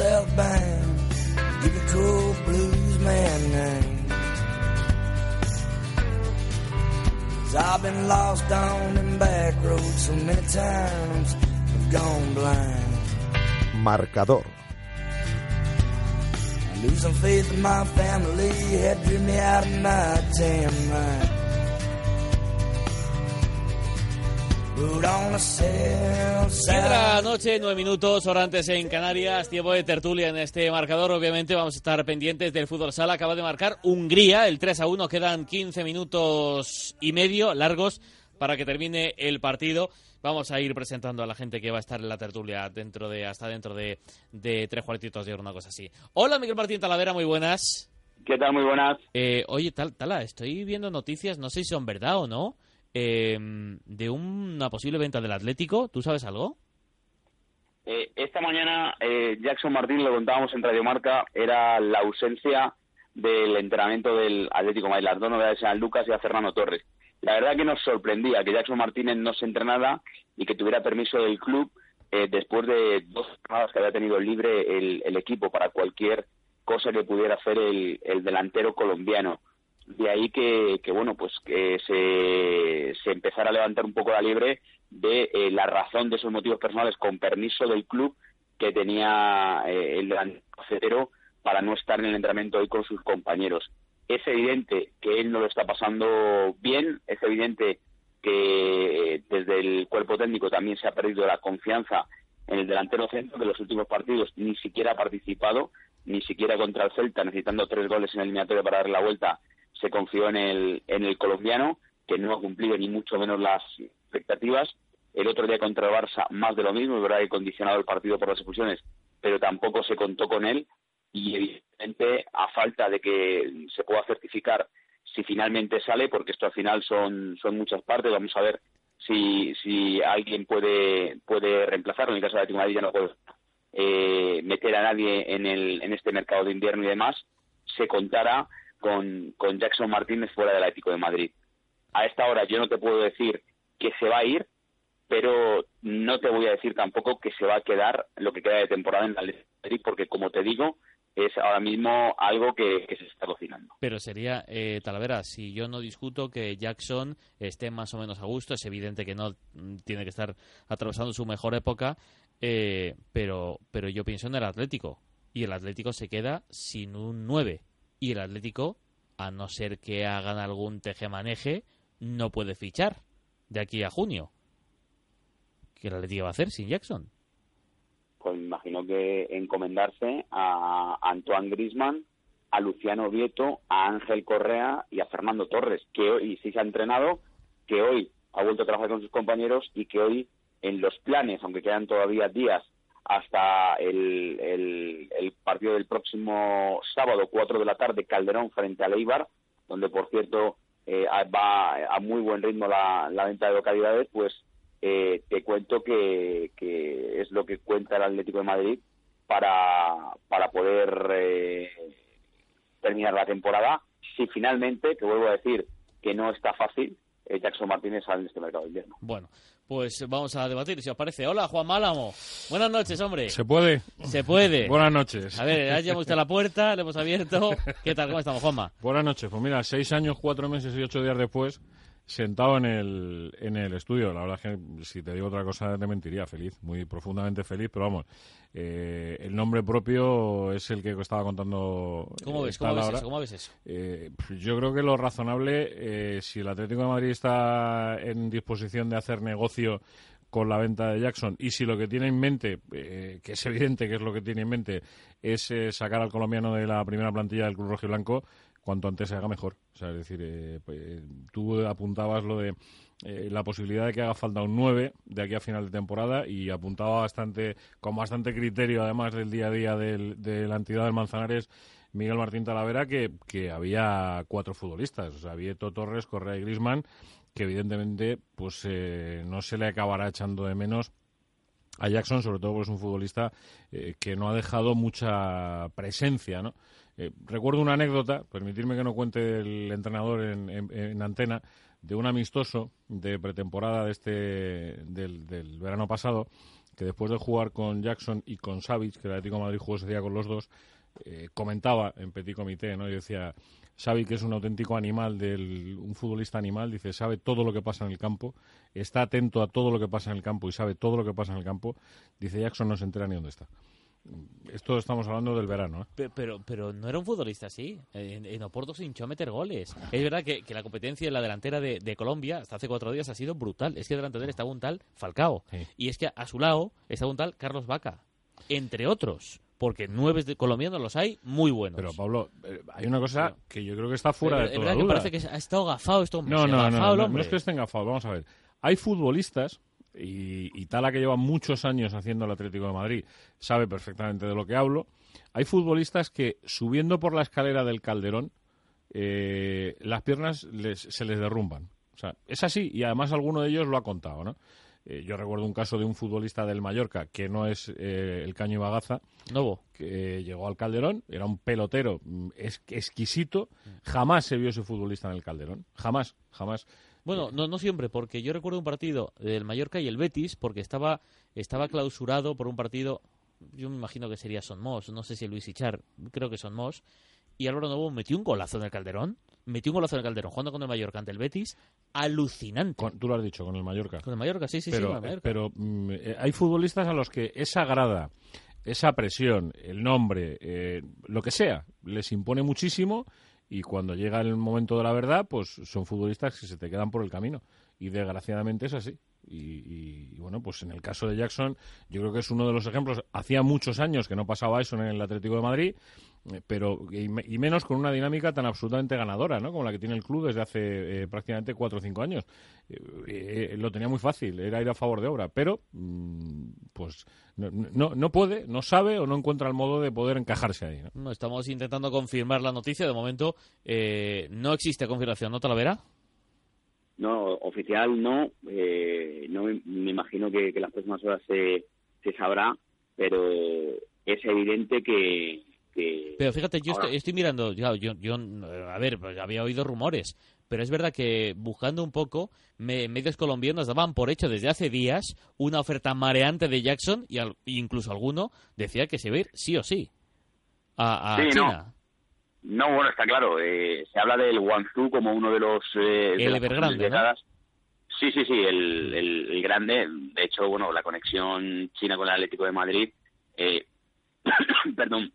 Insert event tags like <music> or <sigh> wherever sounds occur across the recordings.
southbound? Give cool blues man name. Cause I've been lost on them back roads so many times, I've gone blind. Marcador. Losing faith in my family had driven me out of my damn mind. But on a sail, Siete de la noche, nueve minutos, hora antes en Canarias, tiempo de tertulia en este marcador. Obviamente vamos a estar pendientes del fútbol sala. Acaba de marcar Hungría, el 3 a 1. Quedan 15 minutos y medio largos para que termine el partido. Vamos a ir presentando a la gente que va a estar en la tertulia dentro de hasta dentro de, de tres cuartitos de hora, una cosa así. Hola, Miguel Martín Talavera, muy buenas. ¿Qué tal? Muy buenas. Eh, oye, tal, Tala, estoy viendo noticias, no sé si son verdad o no, eh, de una posible venta del Atlético. ¿Tú sabes algo? Eh, esta mañana eh, Jackson Martín, lo contábamos en Radio Marca, era la ausencia del entrenamiento del Atlético de Madrid, las dos novedades eran Lucas y a Fernando Torres. La verdad que nos sorprendía que Jackson Martínez no se entrenara y que tuviera permiso del club eh, después de dos jornadas que había tenido libre el, el equipo para cualquier cosa que pudiera hacer el, el delantero colombiano. De ahí que, bueno, pues que se, empezara a levantar un poco la liebre de eh, la razón de esos motivos personales con permiso del club que tenía eh, el delantero para no estar en el entrenamiento hoy con sus compañeros. Es evidente que él no lo está pasando bien, es evidente que eh, desde el cuerpo técnico también se ha perdido la confianza en el delantero centro, que en los últimos partidos ni siquiera ha participado, ni siquiera contra el Celta, necesitando tres goles en el eliminatorio para darle la vuelta, se confió en el, en el colombiano, que no ha cumplido ni mucho menos las expectativas. El otro día contra el Barça, más de lo mismo, es verdad que condicionado el partido por las expulsiones, pero tampoco se contó con él. Y evidentemente a falta de que se pueda certificar si finalmente sale, porque esto al final son, son muchas partes, vamos a ver si, si alguien puede, puede reemplazarlo, en el caso de Atlético Madrid ya no puede eh, meter a nadie en, el, en este mercado de invierno y demás, se contará con, con Jackson Martínez fuera del Atlético de Madrid. A esta hora yo no te puedo decir que se va a ir, pero no te voy a decir tampoco que se va a quedar lo que queda de temporada en el Atlético de Madrid, porque como te digo, es ahora mismo algo que, se está cocinando. Pero sería, eh, Talavera, si yo no discuto que Jackson esté más o menos a gusto, es evidente que no mm, tiene que estar atravesando su mejor época, eh, pero, pero yo pienso en el Atlético. Y el Atlético se queda sin un 9. Y el Atlético, a no ser que hagan algún tejemaneje, no puede fichar de aquí a junio. ¿Qué el Atlético va a hacer sin Jackson? Pues me imagino que encomendarse a Antoine Grisman, a Luciano Vieto, a Ángel Correa y a Fernando Torres, que hoy sí se ha entrenado, que hoy ha vuelto a trabajar con sus compañeros y que hoy en los planes, aunque quedan todavía días hasta el, partido del próximo sábado, 4 de la tarde, Calderón frente a Leibar, donde por cierto eh, va a muy buen ritmo la, la venta de localidades, pues eh, te cuento que, que, es lo que cuenta el Atlético de Madrid para, para poder eh, terminar la temporada. Si finalmente, que vuelvo a decir que no está fácil, eh, Jackson Martínez sale en este mercado de invierno. Bueno, pues vamos a debatir, si os parece. Hola, Juan Málamo. Buenas noches, hombre. ¿Se puede? Se puede. Buenas noches. A ver, ha llamado usted a la puerta, le hemos abierto. ¿Qué tal? ¿Cómo estamos, Juanma? Buenas noches. Pues mira, seis años, cuatro meses y ocho días después, sentado en el, en el estudio. La verdad es que si te digo otra cosa te mentiría. Feliz, muy profundamente feliz, pero vamos, eh, el nombre propio es el que estaba contando. ¿Cómo ves, cómo ves eso? ¿Cómo ves eso? Eh, yo creo que lo razonable, eh, si el Atlético de Madrid está en disposición de hacer negocio con la venta de Jackson y si lo que tiene en mente, eh, que es evidente que es lo que tiene en mente, es eh, sacar al colombiano de la primera plantilla del Club Rojo y Blanco, cuanto antes se haga mejor. O sea, es decir, eh, pues, tú apuntabas lo de eh, la posibilidad de que haga falta un 9 de aquí a final de temporada y apuntaba bastante, con bastante criterio, además del día a día del, de la entidad del Manzanares, Miguel Martín Talavera, que, que había cuatro futbolistas. O sea, Vieto, Torres, Correa y Grisman, que evidentemente pues eh, no se le acabará echando de menos a Jackson, sobre todo porque es un futbolista eh, que no ha dejado mucha presencia, ¿no? Eh, recuerdo una anécdota, permitirme que no cuente el entrenador en, en- en antena, de un amistoso de pretemporada de este del, del verano pasado, que después de jugar con Jackson y con Savic, que el Atlético Madrid jugó ese día con los dos, eh, comentaba en Petit Comité, ¿no? Y decía, Savic es un auténtico animal, del, un futbolista animal, dice, sabe todo lo que pasa en el campo, está atento a todo lo que pasa en el campo y sabe todo lo que pasa en el campo. Dice, Jackson no se entera ni dónde está. Esto estamos hablando del verano, ¿eh? Pe- Pero, pero no era un futbolista así. En, en Oporto se hinchó a meter goles. Es verdad que, que la competencia en la delantera de, de Colombia hasta hace cuatro días ha sido brutal. Es que delante de él estaba un tal Falcao. Sí. Y es que a su lado estaba un tal Carlos Vaca. Entre otros. Porque nueve de colombianos los hay muy buenos. Pero Pablo, eh, hay una cosa que yo creo que está fuera de toda verdad que parece que ha estado gafado esto. No, no, no, no, no, no es que estén gafados. Vamos a ver. Hay futbolistas, y, y Tala, que lleva muchos años haciendo el Atlético de Madrid, sabe perfectamente de lo que hablo. Hay futbolistas que, subiendo por la escalera del Calderón, eh, las piernas les- se les derrumban. O sea, es así, y además alguno de ellos lo ha contado, ¿no? Eh, yo recuerdo un caso de un futbolista del Mallorca, que no es eh, el Caño Bagaza, Novo. que llegó al Calderón, era un pelotero mm, es- exquisito, jamás se vio ese futbolista en el Calderón, jamás, jamás. Bueno, no, no siempre, porque yo recuerdo un partido del Mallorca y el Betis, porque estaba, estaba clausurado por un partido, yo me imagino que sería Son Mos, no sé si Luis Ichar, creo que Son Mos, y Álvaro Novo metió un golazo en el Calderón, metió un golazo en el Calderón, jugando con el Mallorca ante el Betis, alucinante. Con- tú lo has dicho, con el Mallorca. Con el Mallorca, sí, sí, sí, con el Mallorca. pero mm, eh, hay futbolistas a los que esa grada, esa presión, el nombre, eh, lo que sea, les impone muchísimo y cuando llega el momento de la verdad, pues son futbolistas que se te quedan por el camino. Y desgraciadamente es así. Y, y- y, bueno, pues en el caso de Jackson, yo creo que es uno de los ejemplos. Hacía muchos años que no pasaba eso en el Atlético de Madrid, pero y, me- y menos con una dinámica tan absolutamente ganadora, ¿no? Como la que tiene el club desde hace eh, prácticamente cuatro o cinco años. Eh, eh, lo tenía muy fácil, era ir a favor de obra, pero mm, pues no, no, no puede, no sabe o no encuentra el modo de poder encajarse ahí. ¿no? No, estamos intentando confirmar la noticia, de momento eh, no existe confirmación, ¿no, Talavera? No, oficial no. eh, no me, me imagino que, que las próximas horas se, se sabrá, pero es evidente que. Que Pero fíjate, yo ahora- estoy, estoy mirando, ya, yo, yo, eh, a ver, pues había oído rumores, pero es verdad que buscando un poco, me- medios colombianos daban por hecho desde hace días una oferta mareante de Jackson y al- incluso alguno decía que se iba a ir sí o sí a, a Sí, no. China. No, bueno, está claro. eh, se habla del Guangzhou como uno de los. Eh, El Evergrande. Sí, sí, sí, el, el, el grande. De hecho, bueno, la conexión China con el Atlético de Madrid. Eh, <coughs> perdón,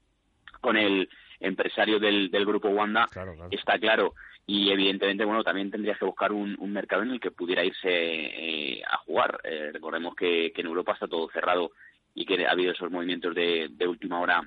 con el empresario del, del grupo Wanda Claro, claro. está claro. Y evidentemente, bueno, también tendrías que buscar un, un mercado en el que pudiera irse eh, a jugar. Eh, recordemos que, que en Europa está todo cerrado y que ha habido esos movimientos de, de última hora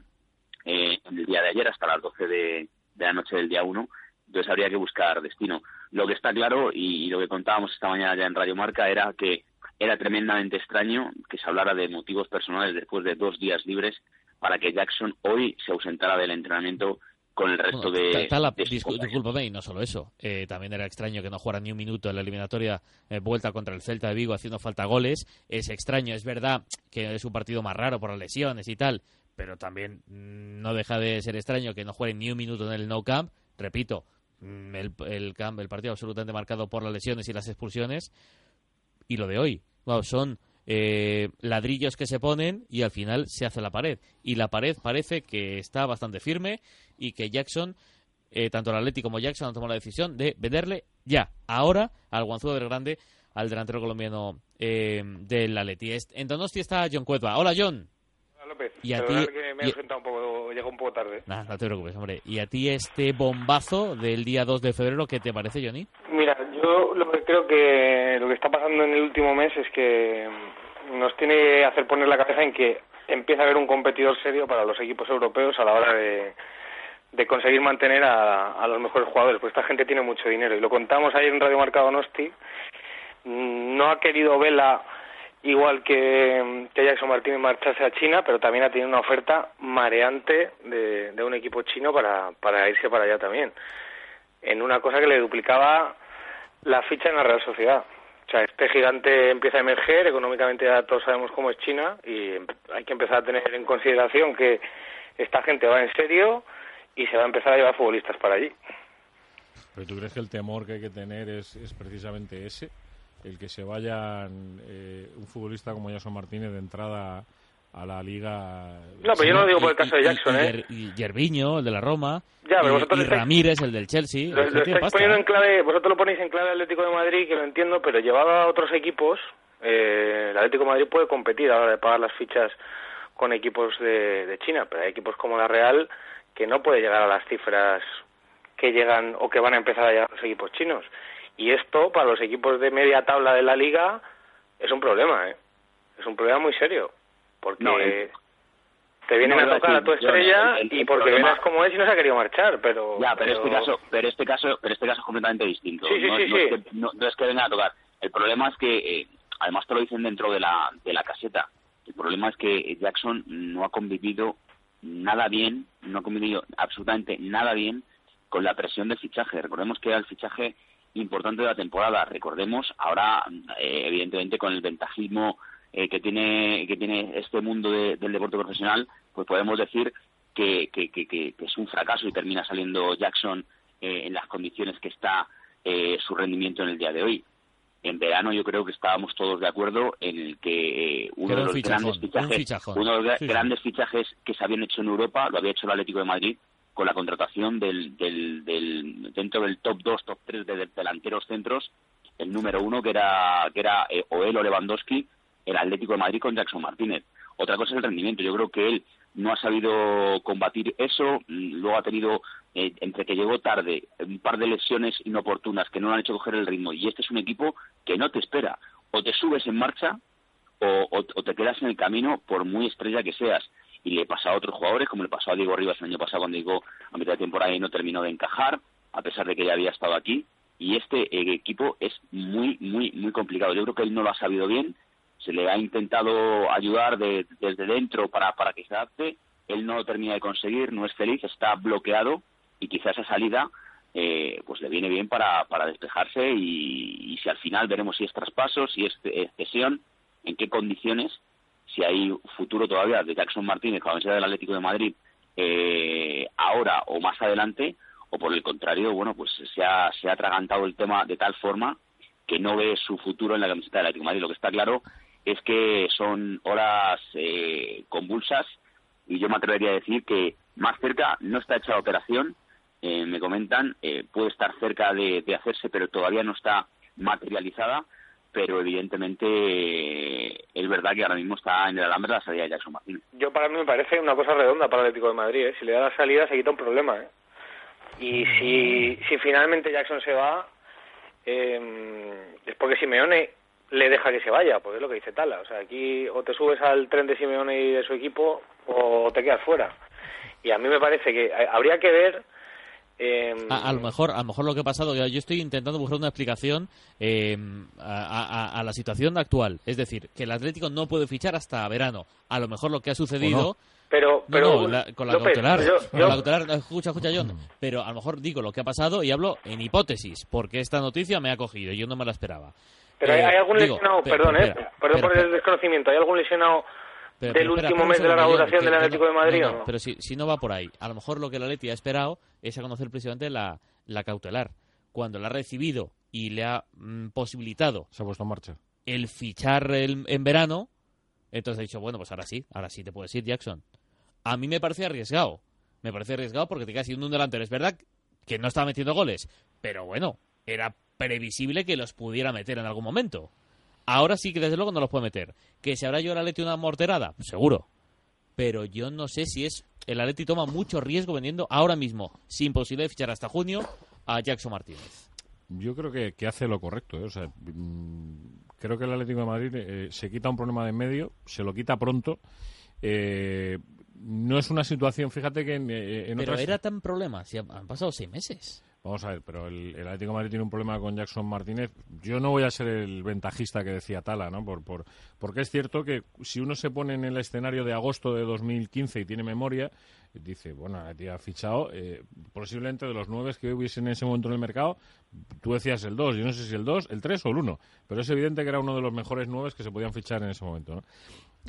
eh, el día de ayer hasta las 12 de, de la noche del día 1. Entonces habría que buscar destino. Lo que está claro, y, y lo que contábamos esta mañana ya en Radio Marca, era que era tremendamente extraño que se hablara de motivos personales después de dos días libres para que Jackson hoy se ausentara del entrenamiento con el resto Bueno, de, ta- ta la- de discúlpame, y no solo eso. eh, también era extraño que no jugara ni un minuto en la eliminatoria eh, vuelta contra el Celta de Vigo haciendo falta goles. Es extraño, es verdad que es un partido más raro por las lesiones y tal, pero también mm, no deja de ser extraño que no juegue ni un minuto en el No Camp. Repito, mm, el, el, camp, el partido absolutamente marcado por las lesiones y las expulsiones. Y lo de hoy, wow, son eh, ladrillos que se ponen y al final se hace la pared. Y la pared parece que está bastante firme y que Jackson, eh, tanto el Atleti como Jackson han tomado la decisión de venderle ya, ahora, al Guangzhou del Grande, al delantero colombiano eh, del Atleti. En Donosti está John Cuetva. Hola, John. López. Y a ti- que me he un poco, llegó un poco tarde. Nah, no te preocupes, hombre. ¿Y a ti este bombazo del día 2 de febrero qué te parece, Johnny? Mira, yo lo que creo que lo que está pasando en el último mes es que nos tiene que hacer poner la cabeza en que empieza a haber un competidor serio para los equipos europeos a la hora de, de conseguir mantener a, a los mejores jugadores. Pues esta gente tiene mucho dinero y lo contamos ayer en Radio Marca Donosti. Mm, No ha querido Vela igual que, que Jackson Martínez marcharse a China, pero también ha tenido una oferta mareante de, de un equipo chino para, para irse para allá también. En una cosa que le duplicaba la ficha en la Real Sociedad. O sea, este gigante empieza a emerger, económicamente ya todos sabemos cómo es China y hay que empezar a tener en consideración que esta gente va en serio y se va a empezar a llevar futbolistas para allí. ¿Pero tú crees que el temor que hay que tener es, es precisamente ese? El que se vayan eh, un futbolista como Jason Martínez de entrada a la liga. No, pero yo no lo digo por el caso de Jackson, y, ¿eh? Y Gerviño, el de la Roma. Ya, pero y, vosotros y estáis- Ramírez, el del Chelsea. Lo, Es que lo estáis poniendo en clave, vosotros lo ponéis en clave Atlético de Madrid, que lo entiendo, pero llevado a otros equipos, eh, el Atlético de Madrid puede competir a la hora de pagar las fichas con equipos de, de China, pero hay equipos como la Real que no puede llegar a las cifras que llegan o que van a empezar a llegar los equipos chinos. Y esto, para los equipos de media tabla de la liga, es un problema, ¿eh? Es un problema muy serio, porque No, eh, te vienen no, a tocar a tu yo, estrella el- el y porque problema- ven como es y no se ha querido marchar, pero... Ya, pero, este caso, pero este caso, pero este caso es completamente distinto. Sí, sí, no, sí, no. Es que, no, es que venga a tocar. El problema es que, eh, además te lo dicen dentro de la, de la caseta. El problema es que Jackson no ha convivido nada bien, no ha convivido absolutamente nada bien con la presión del fichaje. Recordemos que era el fichaje importante de la temporada. Recordemos ahora, eh, evidentemente, con el ventajismo eh, que tiene que tiene este mundo de- del deporte profesional, pues podemos decir que, que, que- es un fracaso y termina saliendo Jackson eh, en las condiciones que está eh, su rendimiento en el día de hoy. En verano yo creo que estábamos todos de acuerdo en el que eh, uno de los grandes fichajes, uno de los sí. grandes fichajes que se habían hecho en Europa lo había hecho el Atlético de Madrid con la contratación del, del, del- dentro del top 2, top 3 de, de delanteros centros, el número uno que era que era eh, o él o Lewandowski, el Atlético de Madrid con Jackson Martínez. Otra cosa es el rendimiento. Yo creo que él no ha sabido combatir eso. mm, Luego ha tenido, eh, entre que llegó tarde, un par de lesiones inoportunas que no le han hecho coger el ritmo. Y este es un equipo que no te espera. O te subes en marcha o, o- te quedas en el camino por muy estrella que seas. Y le pasa a otros jugadores, como le pasó a Diego Rivas el año pasado cuando llegó a mitad de temporada y no terminó de encajar, a pesar de que ya había estado aquí. Y este eh, equipo es muy, muy, muy complicado. Yo creo que él no lo ha sabido bien. Se le ha intentado ayudar de- desde dentro para, para que se adapte. Él no lo termina de conseguir, no es feliz, está bloqueado y quizás esa salida eh, pues le viene bien para, para despejarse y, y si al final veremos si es traspaso, si es cesión, en qué condiciones, si hay futuro todavía de Jackson Martínez cuando sea del Atlético de Madrid eh, ahora o más adelante o por el contrario, bueno, pues se ha, se ha atragantado el tema de tal forma que no ve su futuro en la camiseta del Atlético de Madrid. Lo que está claro es que son horas eh, convulsas y yo me atrevería a decir que más cerca no está hecha la operación, eh, me comentan, eh, puede estar cerca de, de hacerse, pero todavía no está materializada, pero evidentemente eh, es verdad que ahora mismo está en el alambre la salida de Jackson Martínez. Yo para mí me parece una cosa redonda para el Atlético de Madrid. ¿eh? Si le da la salida se quita un problema. ¿eh? Y si, si finalmente Jackson se va, eh, es porque Simeone le deja que se vaya, porque es lo que dice Tala. O sea, aquí o te subes al tren de Simeone y de su equipo o te quedas fuera. Y a mí me parece que eh, habría que ver... eh, A, a lo mejor, a lo mejor lo que ha pasado, yo yo estoy intentando buscar una explicación eh, a, a- a la situación actual. Es decir, que el Atlético no puede fichar hasta verano. A lo mejor lo que ha sucedido. Pero, No, pero no, la- con la López, cautelar. yo- con la cautelar, no, escucha, escucha, John. Pero a lo mejor digo lo que ha pasado y hablo en hipótesis, porque esta noticia me ha cogido y yo no me la esperaba. Pero hay, Eh, hay algún digo, lesionado, pero- perdón, pero, eh, perdón por el desconocimiento, ¿hay algún lesionado Pero, del pero, último espera mes de la inauguración del no, Atlético de Madrid no, o no, no? pero si, si no va por ahí. A lo mejor lo que la Leti ha esperado es a conocer precisamente la, la cautelar. Cuando la ha recibido y le ha mm, posibilitado Se ha puesto en marcha. el fichar el- en verano, entonces ha dicho, bueno, pues ahora sí, ahora sí te puedes ir, Jackson. A mí me parece arriesgado. Me parece arriesgado porque te quedas sin un delantero. Es verdad que no estaba metiendo goles, pero bueno, era previsible que los pudiera meter en algún momento. Ahora sí que desde luego no los puede meter. ¿Que se habrá yo el Atleti una morterada? Seguro. Pero yo no sé si es... El Atleti toma mucho riesgo vendiendo ahora mismo, sin posibilidad de fichar hasta junio, a Jackson Martínez. Yo creo que, que hace lo correcto. ¿eh? O sea, mm, creo que el Atlético de Madrid eh, se quita un problema de en medio, se lo quita pronto. Eh, no es una situación, fíjate que en, eh, en Pero otras... era tan problema, si han han pasado seis meses. Vamos a ver, pero el, Atlético de Madrid tiene un problema con Jackson Martínez. Yo no voy a ser el ventajista que decía Tala, ¿no? Por, por, porque es cierto que si uno se pone en el escenario de agosto de 2015 y tiene memoria, dice, bueno, tío ha fichado eh, posiblemente de los nueve que hubiesen en ese momento en el mercado, tú decías el 2, yo no sé si el 2, el 3 o el 1, pero es evidente que era uno de los mejores nueve que se podían fichar en ese momento, ¿no?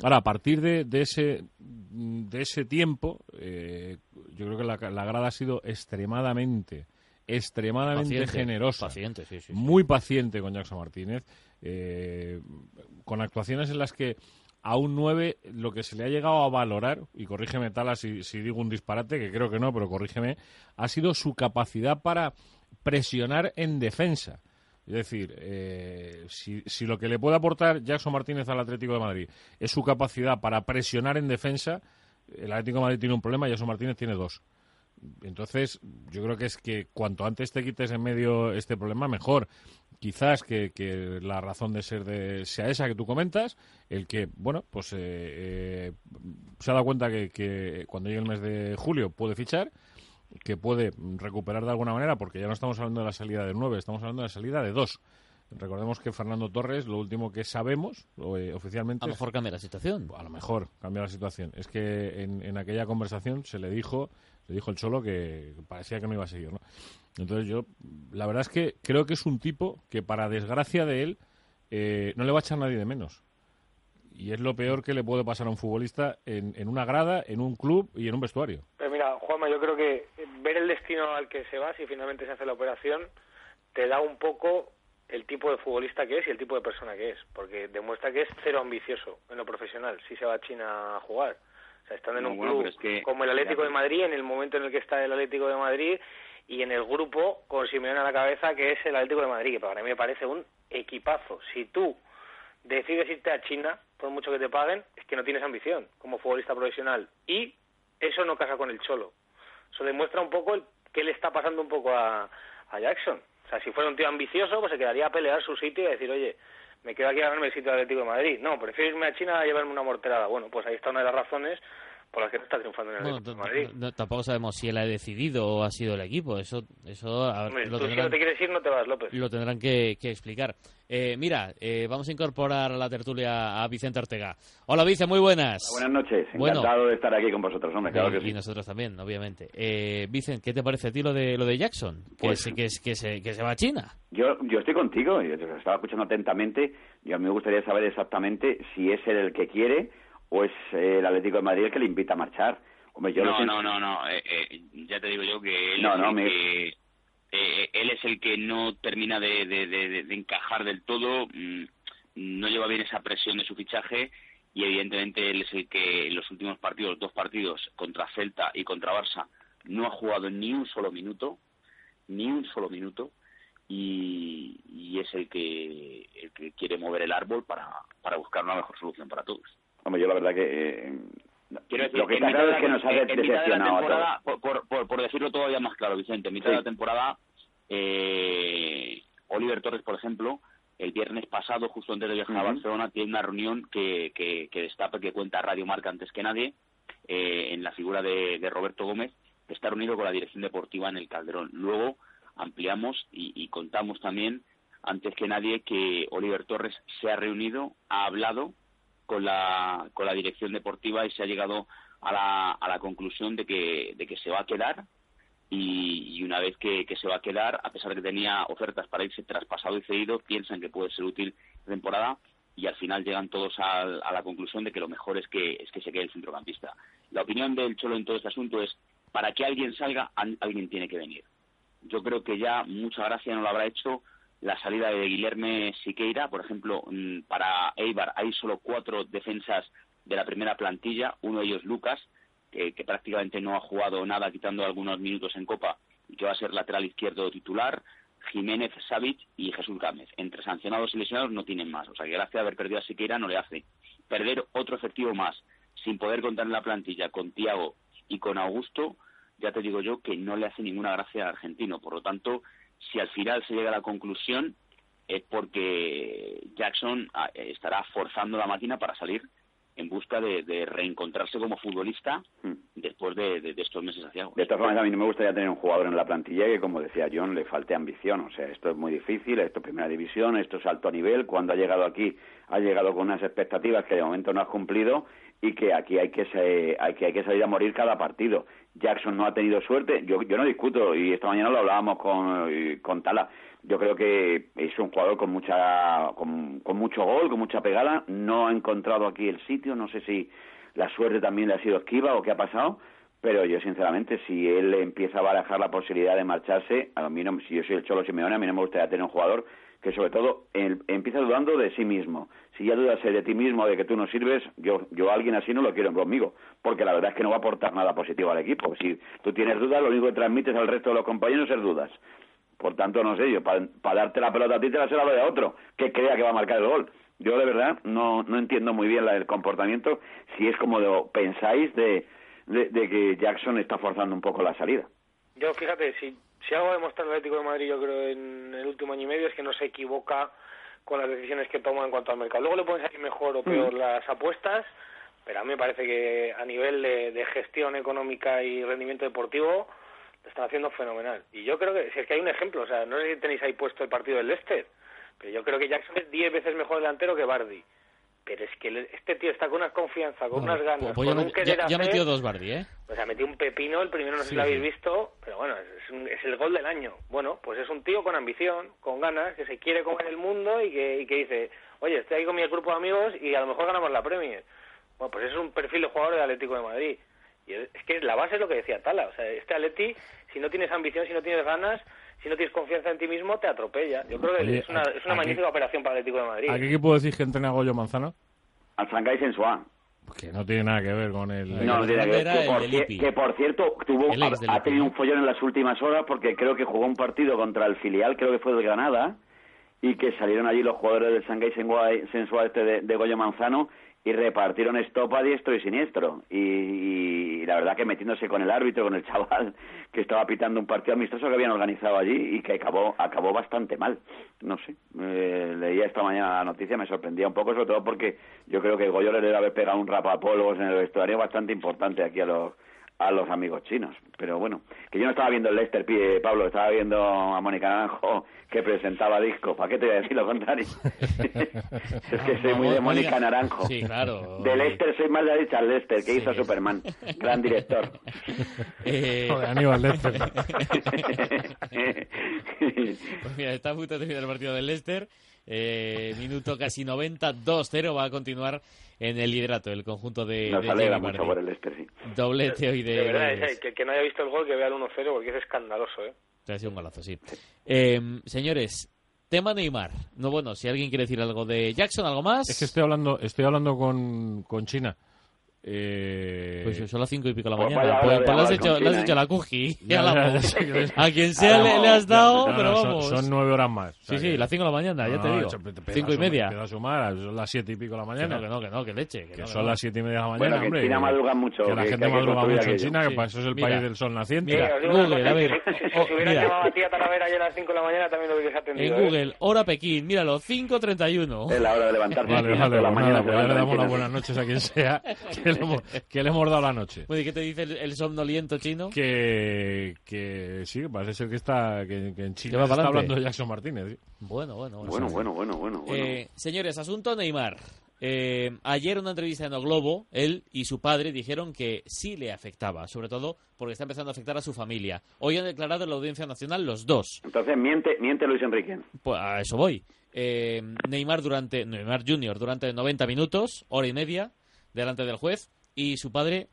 Ahora, a partir de, de ese, de ese tiempo, eh, yo creo que la, la grada ha sido extremadamente, extremadamente Paciente, generosa. paciente, sí, sí, sí. Muy paciente con Jackson Martínez, eh, con actuaciones en las que a un 9 lo que se le ha llegado a valorar, y corrígeme Tala si, si digo un disparate, que creo que no, pero corrígeme, ha sido su capacidad para presionar en defensa. Es decir, eh, si, si lo que le puede aportar Jackson Martínez al Atlético de Madrid es su capacidad para presionar en defensa, el Atlético de Madrid tiene un problema y Jackson Martínez tiene dos. Entonces, yo creo que es que cuanto antes te quites en medio este problema, mejor. Quizás que, que la razón de ser de, sea esa que tú comentas, el que, bueno, pues eh, eh, se ha dado cuenta que, que cuando llegue el mes de julio puede fichar, que puede recuperar de alguna manera, porque ya no estamos hablando de la salida de nueve, estamos hablando de la salida de dos. Recordemos que Fernando Torres, lo último que sabemos o, eh, oficialmente, A lo mejor cambia la situación. a lo mejor cambia la situación. Es que en, en aquella conversación se le dijo, le dijo el Cholo que parecía que no iba a seguir. Entonces yo, la verdad es que creo que es un tipo que para desgracia de él eh, no le va a echar nadie de menos. Y es lo peor que le puede pasar a un futbolista en, en una grada, en un club y en un vestuario. Pero mira, Juanma, yo creo que ver el destino al que se va, si finalmente se hace la operación, te da un poco el tipo de futbolista que es y el tipo de persona que es, porque demuestra que es cero ambicioso en lo profesional, si se va a China a jugar. Sea, estando en No, un bueno, club pero es que- como el Atlético de Madrid, en el momento en el que está el Atlético de Madrid y en el grupo con Simeone a la cabeza, que es el Atlético de Madrid, que para mí me parece un equipazo. Si tú decides irte a China, por mucho que te paguen, es que no tienes ambición como futbolista profesional. Y eso no casa con el Cholo. Eso demuestra un poco el, qué le está pasando un poco a, a Jackson. O sea, si fuera un tío ambicioso, pues se quedaría a pelear su sitio y a decir, oye, me quedo aquí a ganarme el sitio del Atlético de Madrid. No, prefiero irme a China a llevarme una morterada. Bueno, pues ahí está una de las razones por las que no está triunfando en el Bueno, Atlético t- de Madrid. no- tampoco sabemos si él ha decidido o ha sido el equipo. Eso, eso a Hombre, lo tú si no tendrán, te quieres ir, no te vas, López. lo tendrán que, que explicar. Eh, mira, eh, vamos a incorporar a la tertulia a Vicente Ortega. Hola, Vicente, muy buenas. Buenas noches, Bueno. encantado de estar aquí con vosotros, hombre, claro Eh, que y nosotros también, obviamente. Eh, Vicente, ¿qué te parece a ti lo de, lo de Jackson? Que, Pues- se, que, es- que, se, que se va a China. Yo, yo estoy contigo, yo estaba escuchando atentamente, yo a mí me gustaría saber exactamente si es él el que quiere o es eh, el Atlético de Madrid el que le invita a marchar. Hombre, yo no, no, no, no, eh, eh, ya te digo yo que él No, es no, el me- que eh, él es el que no termina de, de- de- de- de encajar del todo, mm, no lleva bien esa presión de su fichaje y evidentemente él es el que en los últimos partidos, dos partidos contra Celta y contra Barça, no ha jugado ni un solo minuto, ni un solo minuto y, y es el que, el que quiere mover el árbol para, para buscar una mejor solución para todos. Hombre, yo la verdad que... eh, Quiero decir, lo que está claro es que nos ha en mitad de la decepcionado a todos. temporada, por, por, por- por decirlo todavía más claro, Vicente, en mitad Sí. de la temporada, eh, Oliver Torres, por ejemplo, el viernes pasado, justo antes de viajar a. Barcelona, tiene una reunión que, que, que destapa, que cuenta Radio Marca antes que nadie, eh, en la figura de, de Roberto Gómez, que está reunido con la dirección deportiva en el Calderón. Luego ampliamos y, y contamos también, antes que nadie, que Oliver Torres se ha reunido, ha hablado con la, con la dirección deportiva y se ha llegado a la, a la conclusión de que, de que se va a quedar y, y una vez que, que se va a quedar, a pesar de que tenía ofertas para irse traspasado y cedido, piensan que puede ser útil la temporada y al final llegan todos al- a, la conclusión de que lo mejor es que, es que se quede el centrocampista. La opinión del Cholo en todo este asunto es, para que alguien salga, al- alguien tiene que venir. Yo creo que ya mucha gracia no lo habrá hecho la salida de Guillermo Siqueira, por ejemplo, mm, para Eibar hay solo cuatro defensas de la primera plantilla, uno de ellos Lucas, que, que prácticamente no ha jugado nada, quitando algunos minutos en Copa, y que va a ser lateral izquierdo titular, Jiménez, Savic y Jesús Gámez. Entre sancionados y lesionados no tienen más, o sea que gracias a haber perdido a Siqueira no le hace. Perder otro efectivo más, sin poder contar en la plantilla con Tiago y con Augusto, ya te digo yo que no le hace ninguna gracia al argentino. Por lo tanto, si al final se llega a la conclusión, es porque Jackson ah, estará forzando la máquina para salir en busca de, de reencontrarse como futbolista Hmm. después de, de- de estos meses hacia De todas formas, a mí no me gustaría tener un jugador en la plantilla que, como decía John, le falte ambición. O sea, esto es muy difícil, esto es primera división, esto es alto nivel. Cuando ha llegado aquí, ha llegado con unas expectativas que de momento no has cumplido y que aquí hay que, se, hay que hay que salir a morir cada partido. Jackson no ha tenido suerte, yo, yo no discuto, y esta mañana lo hablábamos con, con Tala, yo creo que es un jugador con mucha con, con mucho gol, con mucha pegada, no ha encontrado aquí el sitio, no sé si la suerte también le ha sido esquiva o qué ha pasado, pero yo sinceramente si él empieza a barajar la posibilidad de marcharse, a mí no, si yo soy el Cholo Simeone, a mí no me gustaría tener un jugador que sobre todo él empieza dudando de sí mismo. Si ya dudas de ti mismo, de que tú no sirves, yo, yo a alguien así no lo quiero conmigo, porque la verdad es que no va a aportar nada positivo al equipo. Si tú tienes dudas, lo único que transmites al resto de los compañeros es dudas. Por tanto, no sé, yo para darte la pelota a ti te la se la doy a otro, que crea que va a marcar el gol. Yo de verdad no, no entiendo muy bien la, el comportamiento, si es como lo pensáis de, de, que Jackson está forzando un poco la salida. Yo fíjate, si, si algo ha demostrado el Atlético de Madrid yo creo en el último año y medio es que no se equivoca con las decisiones que toma en cuanto al mercado. Luego le pueden salir mejor o peor las apuestas, pero a mí me parece que a nivel de, de gestión económica y rendimiento deportivo lo están haciendo fenomenal. Y yo creo que, si es que hay un ejemplo, o sea, no sé si tenéis ahí puesto el partido del Leicester, pero yo creo que Jackson es 10 veces mejor delantero que Bardi. Pero es que este tío está con una confianza, con unas ganas, pues con un querer ya, hacer... metido dos Bardi, ¿eh? O sea, metió un pepino, el primero no sé si lo habéis visto, pero bueno, es, un, es, el gol del año. Bueno, pues es un tío con ambición, con ganas, que se quiere comer el mundo y que, y que dice, oye, estoy ahí con mi grupo de amigos y a lo mejor ganamos la Premier. Bueno, pues es un perfil de jugador del Atlético de Madrid. Y es, es que la base es lo que decía Tala, o sea, este Atleti, si no tienes ambición, si no tienes ganas, si no tienes confianza en ti mismo, te atropella. Yo creo que Oye, es una, es una ¿a magnífica qué- operación para el Atlético de Madrid. ¿A qué equipo decís que entrena Goyo Manzano? Al Shanghai Sensuá. Que no tiene nada que ver con el... No, no tiene que ver. Que por, que cierto, tuvo, ha, tenido un follón en las últimas horas porque creo que jugó un partido contra el filial, creo que fue de Granada, y que salieron allí los jugadores del Shanghai Sensuá este de, de Goyo Manzano y repartieron estopa diestro y siniestro. Y, y la verdad que metiéndose con el árbitro, con el <laughs> chaval que estaba pitando un partido amistoso que habían organizado allí y que acabó, acabó bastante mal. No sé, eh, leía esta mañana la noticia, me sorprendía un poco, sobre todo porque yo creo que Goyo le debe haber pegado un rapapolvos en el vestuario bastante importante aquí a los a los amigos chinos. Pero bueno, que yo no estaba viendo el Leicester, Pi- Pablo, estaba viendo a Mónica Naranjo que presentaba disco. ¿Para qué te voy a decir lo contrario? <laughs> <laughs> es que soy muy de Mónica Naranjo. Sí, claro. De Leicester soy más de Richard Lester, que Sí. hizo Superman. Gran director. <laughs> Eh, Joder, Aníbal Lester. Pues mira, está a punto de terminar el partido del Leicester. Eh, minuto casi 90, 2-0 va a continuar en el liderato el conjunto de, Nos de alegra mucho por el Leicester, sí. Doblete hoy de, De verdad, es, eh, que, que no haya visto el gol, que vea el 1-0, porque es escandaloso, ¿eh? Ha sido un golazo, sí. Eh, señores, tema Neymar. No, bueno, si alguien quiere decir algo de Jackson, algo más. Es que estoy hablando, estoy hablando con, con China. Eh, Pues son las cinco y pico de la Pues mañana. Pues, pues le has hecho, le has hecho la cuji. <laughs> Ya, a, la- ya, ya que a quien sea le, le has dado, No, no, pero son- vamos. Son, nueve horas más. O Sí, sea sí, que- las cinco de la mañana, ya No, te no, digo. eso, te- te Cinco y media. te da sumar, son las siete y pico de la Que mañana. no, que no, que no, que leche. Que, Que no, son no. las siete y media de la Bueno, mañana, que en hombre. China madrugan mucho, Que la que- gente que que madruga mucho en. China, que para eso es el Mira. país del sol naciente. Google, a ver. <laughs> Si, Oh, si hubieras mira. llamado a ti a Talavera ayer a las 5 de la mañana, también lo hubiese atendido. En ¿eh? Google, hora Pekín, míralo, 5.31. Es la hora de levantarse. Vale, vale, pues pues ya le damos las buenas noches a quien sea que le hemos, que le hemos dado la noche. Oye, ¿qué te dice el, el somnoliento chino? Que, que sí, parece ser que está que, que en Que China va se está hablando de Jackson Martínez. sí. Bueno, bueno, bueno. Bueno, bueno, bueno, bueno. bueno. Eh, señores, asunto Neymar. Eh, ayer en una entrevista en O Globo, él y su padre dijeron que sí le afectaba, sobre todo porque está empezando a afectar a su familia. Hoy han declarado en la Audiencia Nacional los dos. Entonces miente, miente Luis Enrique. Pues a eso voy. Eh, Neymar durante Neymar Junior durante 90 minutos, hora y media, delante del juez y su padre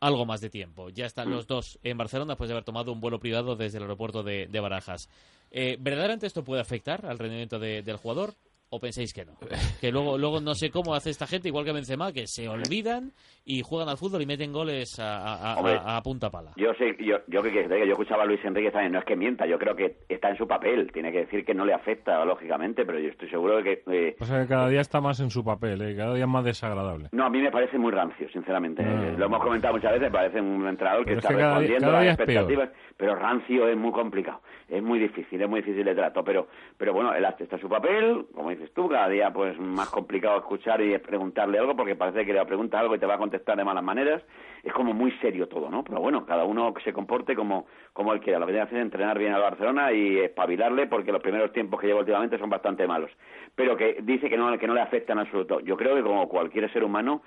algo más de tiempo. Ya están los dos en Barcelona después de haber tomado un vuelo privado desde el aeropuerto de, de Barajas. Eh, ¿Verdaderamente esto puede afectar al rendimiento de- del jugador? ¿O pensáis que no? Que luego, luego no sé cómo hace esta gente, igual que Benzema, que se olvidan y juegan al fútbol y meten goles a, a- a- Hombre. a- a punta pala. Yo sé, yo, yo que que- yo escuchaba a Luis Enrique también, no es que mienta, yo creo que está en su papel, tiene que decir que no le afecta, lógicamente, pero yo estoy seguro de que... eh, Pasa que cada día está más en su papel, ¿eh? cada día es más desagradable. no, a mí me parece muy rancio, sinceramente. No. Eh, Lo hemos comentado muchas veces, parece un entrenador que es está que cada día- respondiendo cada a día las es peor. expectativas, pero rancio es muy complicado, es muy difícil, es muy difícil de trato, pero pero bueno, él está en su papel, como dices tú, cada día pues más complicado escuchar y preguntarle algo porque parece que le pregunta algo y te va a contestar de malas maneras, es como muy serio todo, ¿no? Pero bueno, cada uno que se comporte como, como él quiera. Lo que tiene que hacer es entrenar bien al Barcelona y espabilarle porque los primeros tiempos que lleva últimamente son bastante malos. Pero que dice que no, que no le afecta en absoluto. Yo creo que como cualquier ser humano,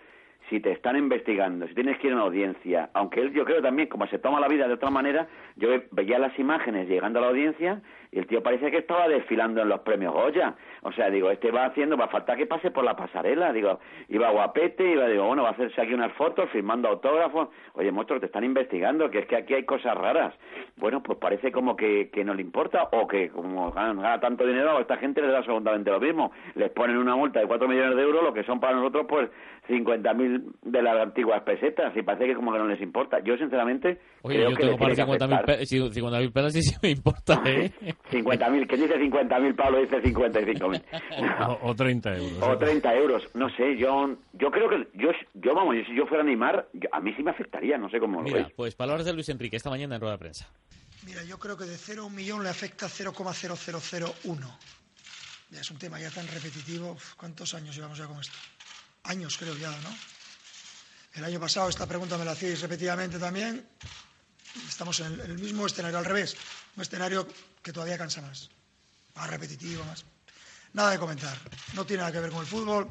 si te están investigando, si tienes que ir a una audiencia, aunque él yo creo también, como se toma la vida de otra manera, yo veía las imágenes llegando a la audiencia y el tío parecía que estaba desfilando en los premios Goya. O sea, digo, este va haciendo, va a faltar que pase por la pasarela. Digo, iba guapete, iba, digo, bueno, va a hacerse aquí unas fotos, firmando autógrafos. Oye, monstruo, te están investigando, que es que aquí hay cosas raras. Bueno, pues parece como que, que no le importa, o que como gana, tanto dinero, a esta gente les da absolutamente lo mismo. Les ponen una multa de 4 millones de euros, lo que son para nosotros, pues 50.000 de las antiguas pesetas, y parece que como que no les importa. Yo, sinceramente, Oye, creo yo que tengo para tiene que 50.000 afectar. pe 50 pelas y sí me importa, <laughs> ¿eh? 50.000, ¿quién dice 50.000? Pablo dice 55.000. O, o 30 euros. o 30 euros, no sé, yo yo creo que, yo, yo vamos, yo, si yo fuera Neymar, yo- a mí sí me afectaría, no sé cómo lo Mira, veis. pues palabras de Luis Enrique esta mañana en rueda de prensa. Mira, yo creo que de 0 a un millón le afecta 0,0001. Ya es un tema ya tan repetitivo. Uf, ¿Cuántos años llevamos ya con esto? Años creo ya, ¿no? El año pasado esta pregunta me la hacíais repetidamente también. Estamos en el, el mismo escenario, al revés. Un escenario que todavía cansa más. Más repetitivo, más. Nada de comentar. No tiene nada que ver con el fútbol.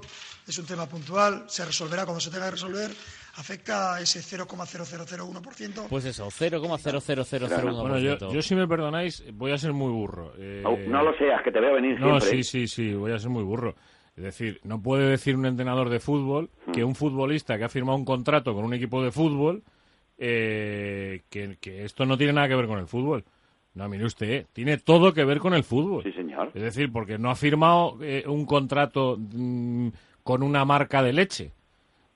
Es un tema puntual. Se resolverá cuando se tenga que resolver. Afecta a ese 0,0001%. Pues eso, 0,00001%. Bueno, yo, yo si me perdonáis, voy a ser muy burro. Eh, No, no lo seas, que te veo venir No, siempre. sí, sí, sí, voy a ser muy burro. Es decir, no puede decir un entrenador de fútbol que un futbolista que ha firmado un contrato con un equipo de fútbol, eh, que, que esto no tiene nada que ver con el fútbol. No, mire usted, eh, tiene todo que ver con el fútbol. Sí, señor. Es decir, porque no ha firmado eh, un contrato mm, con una marca de leche.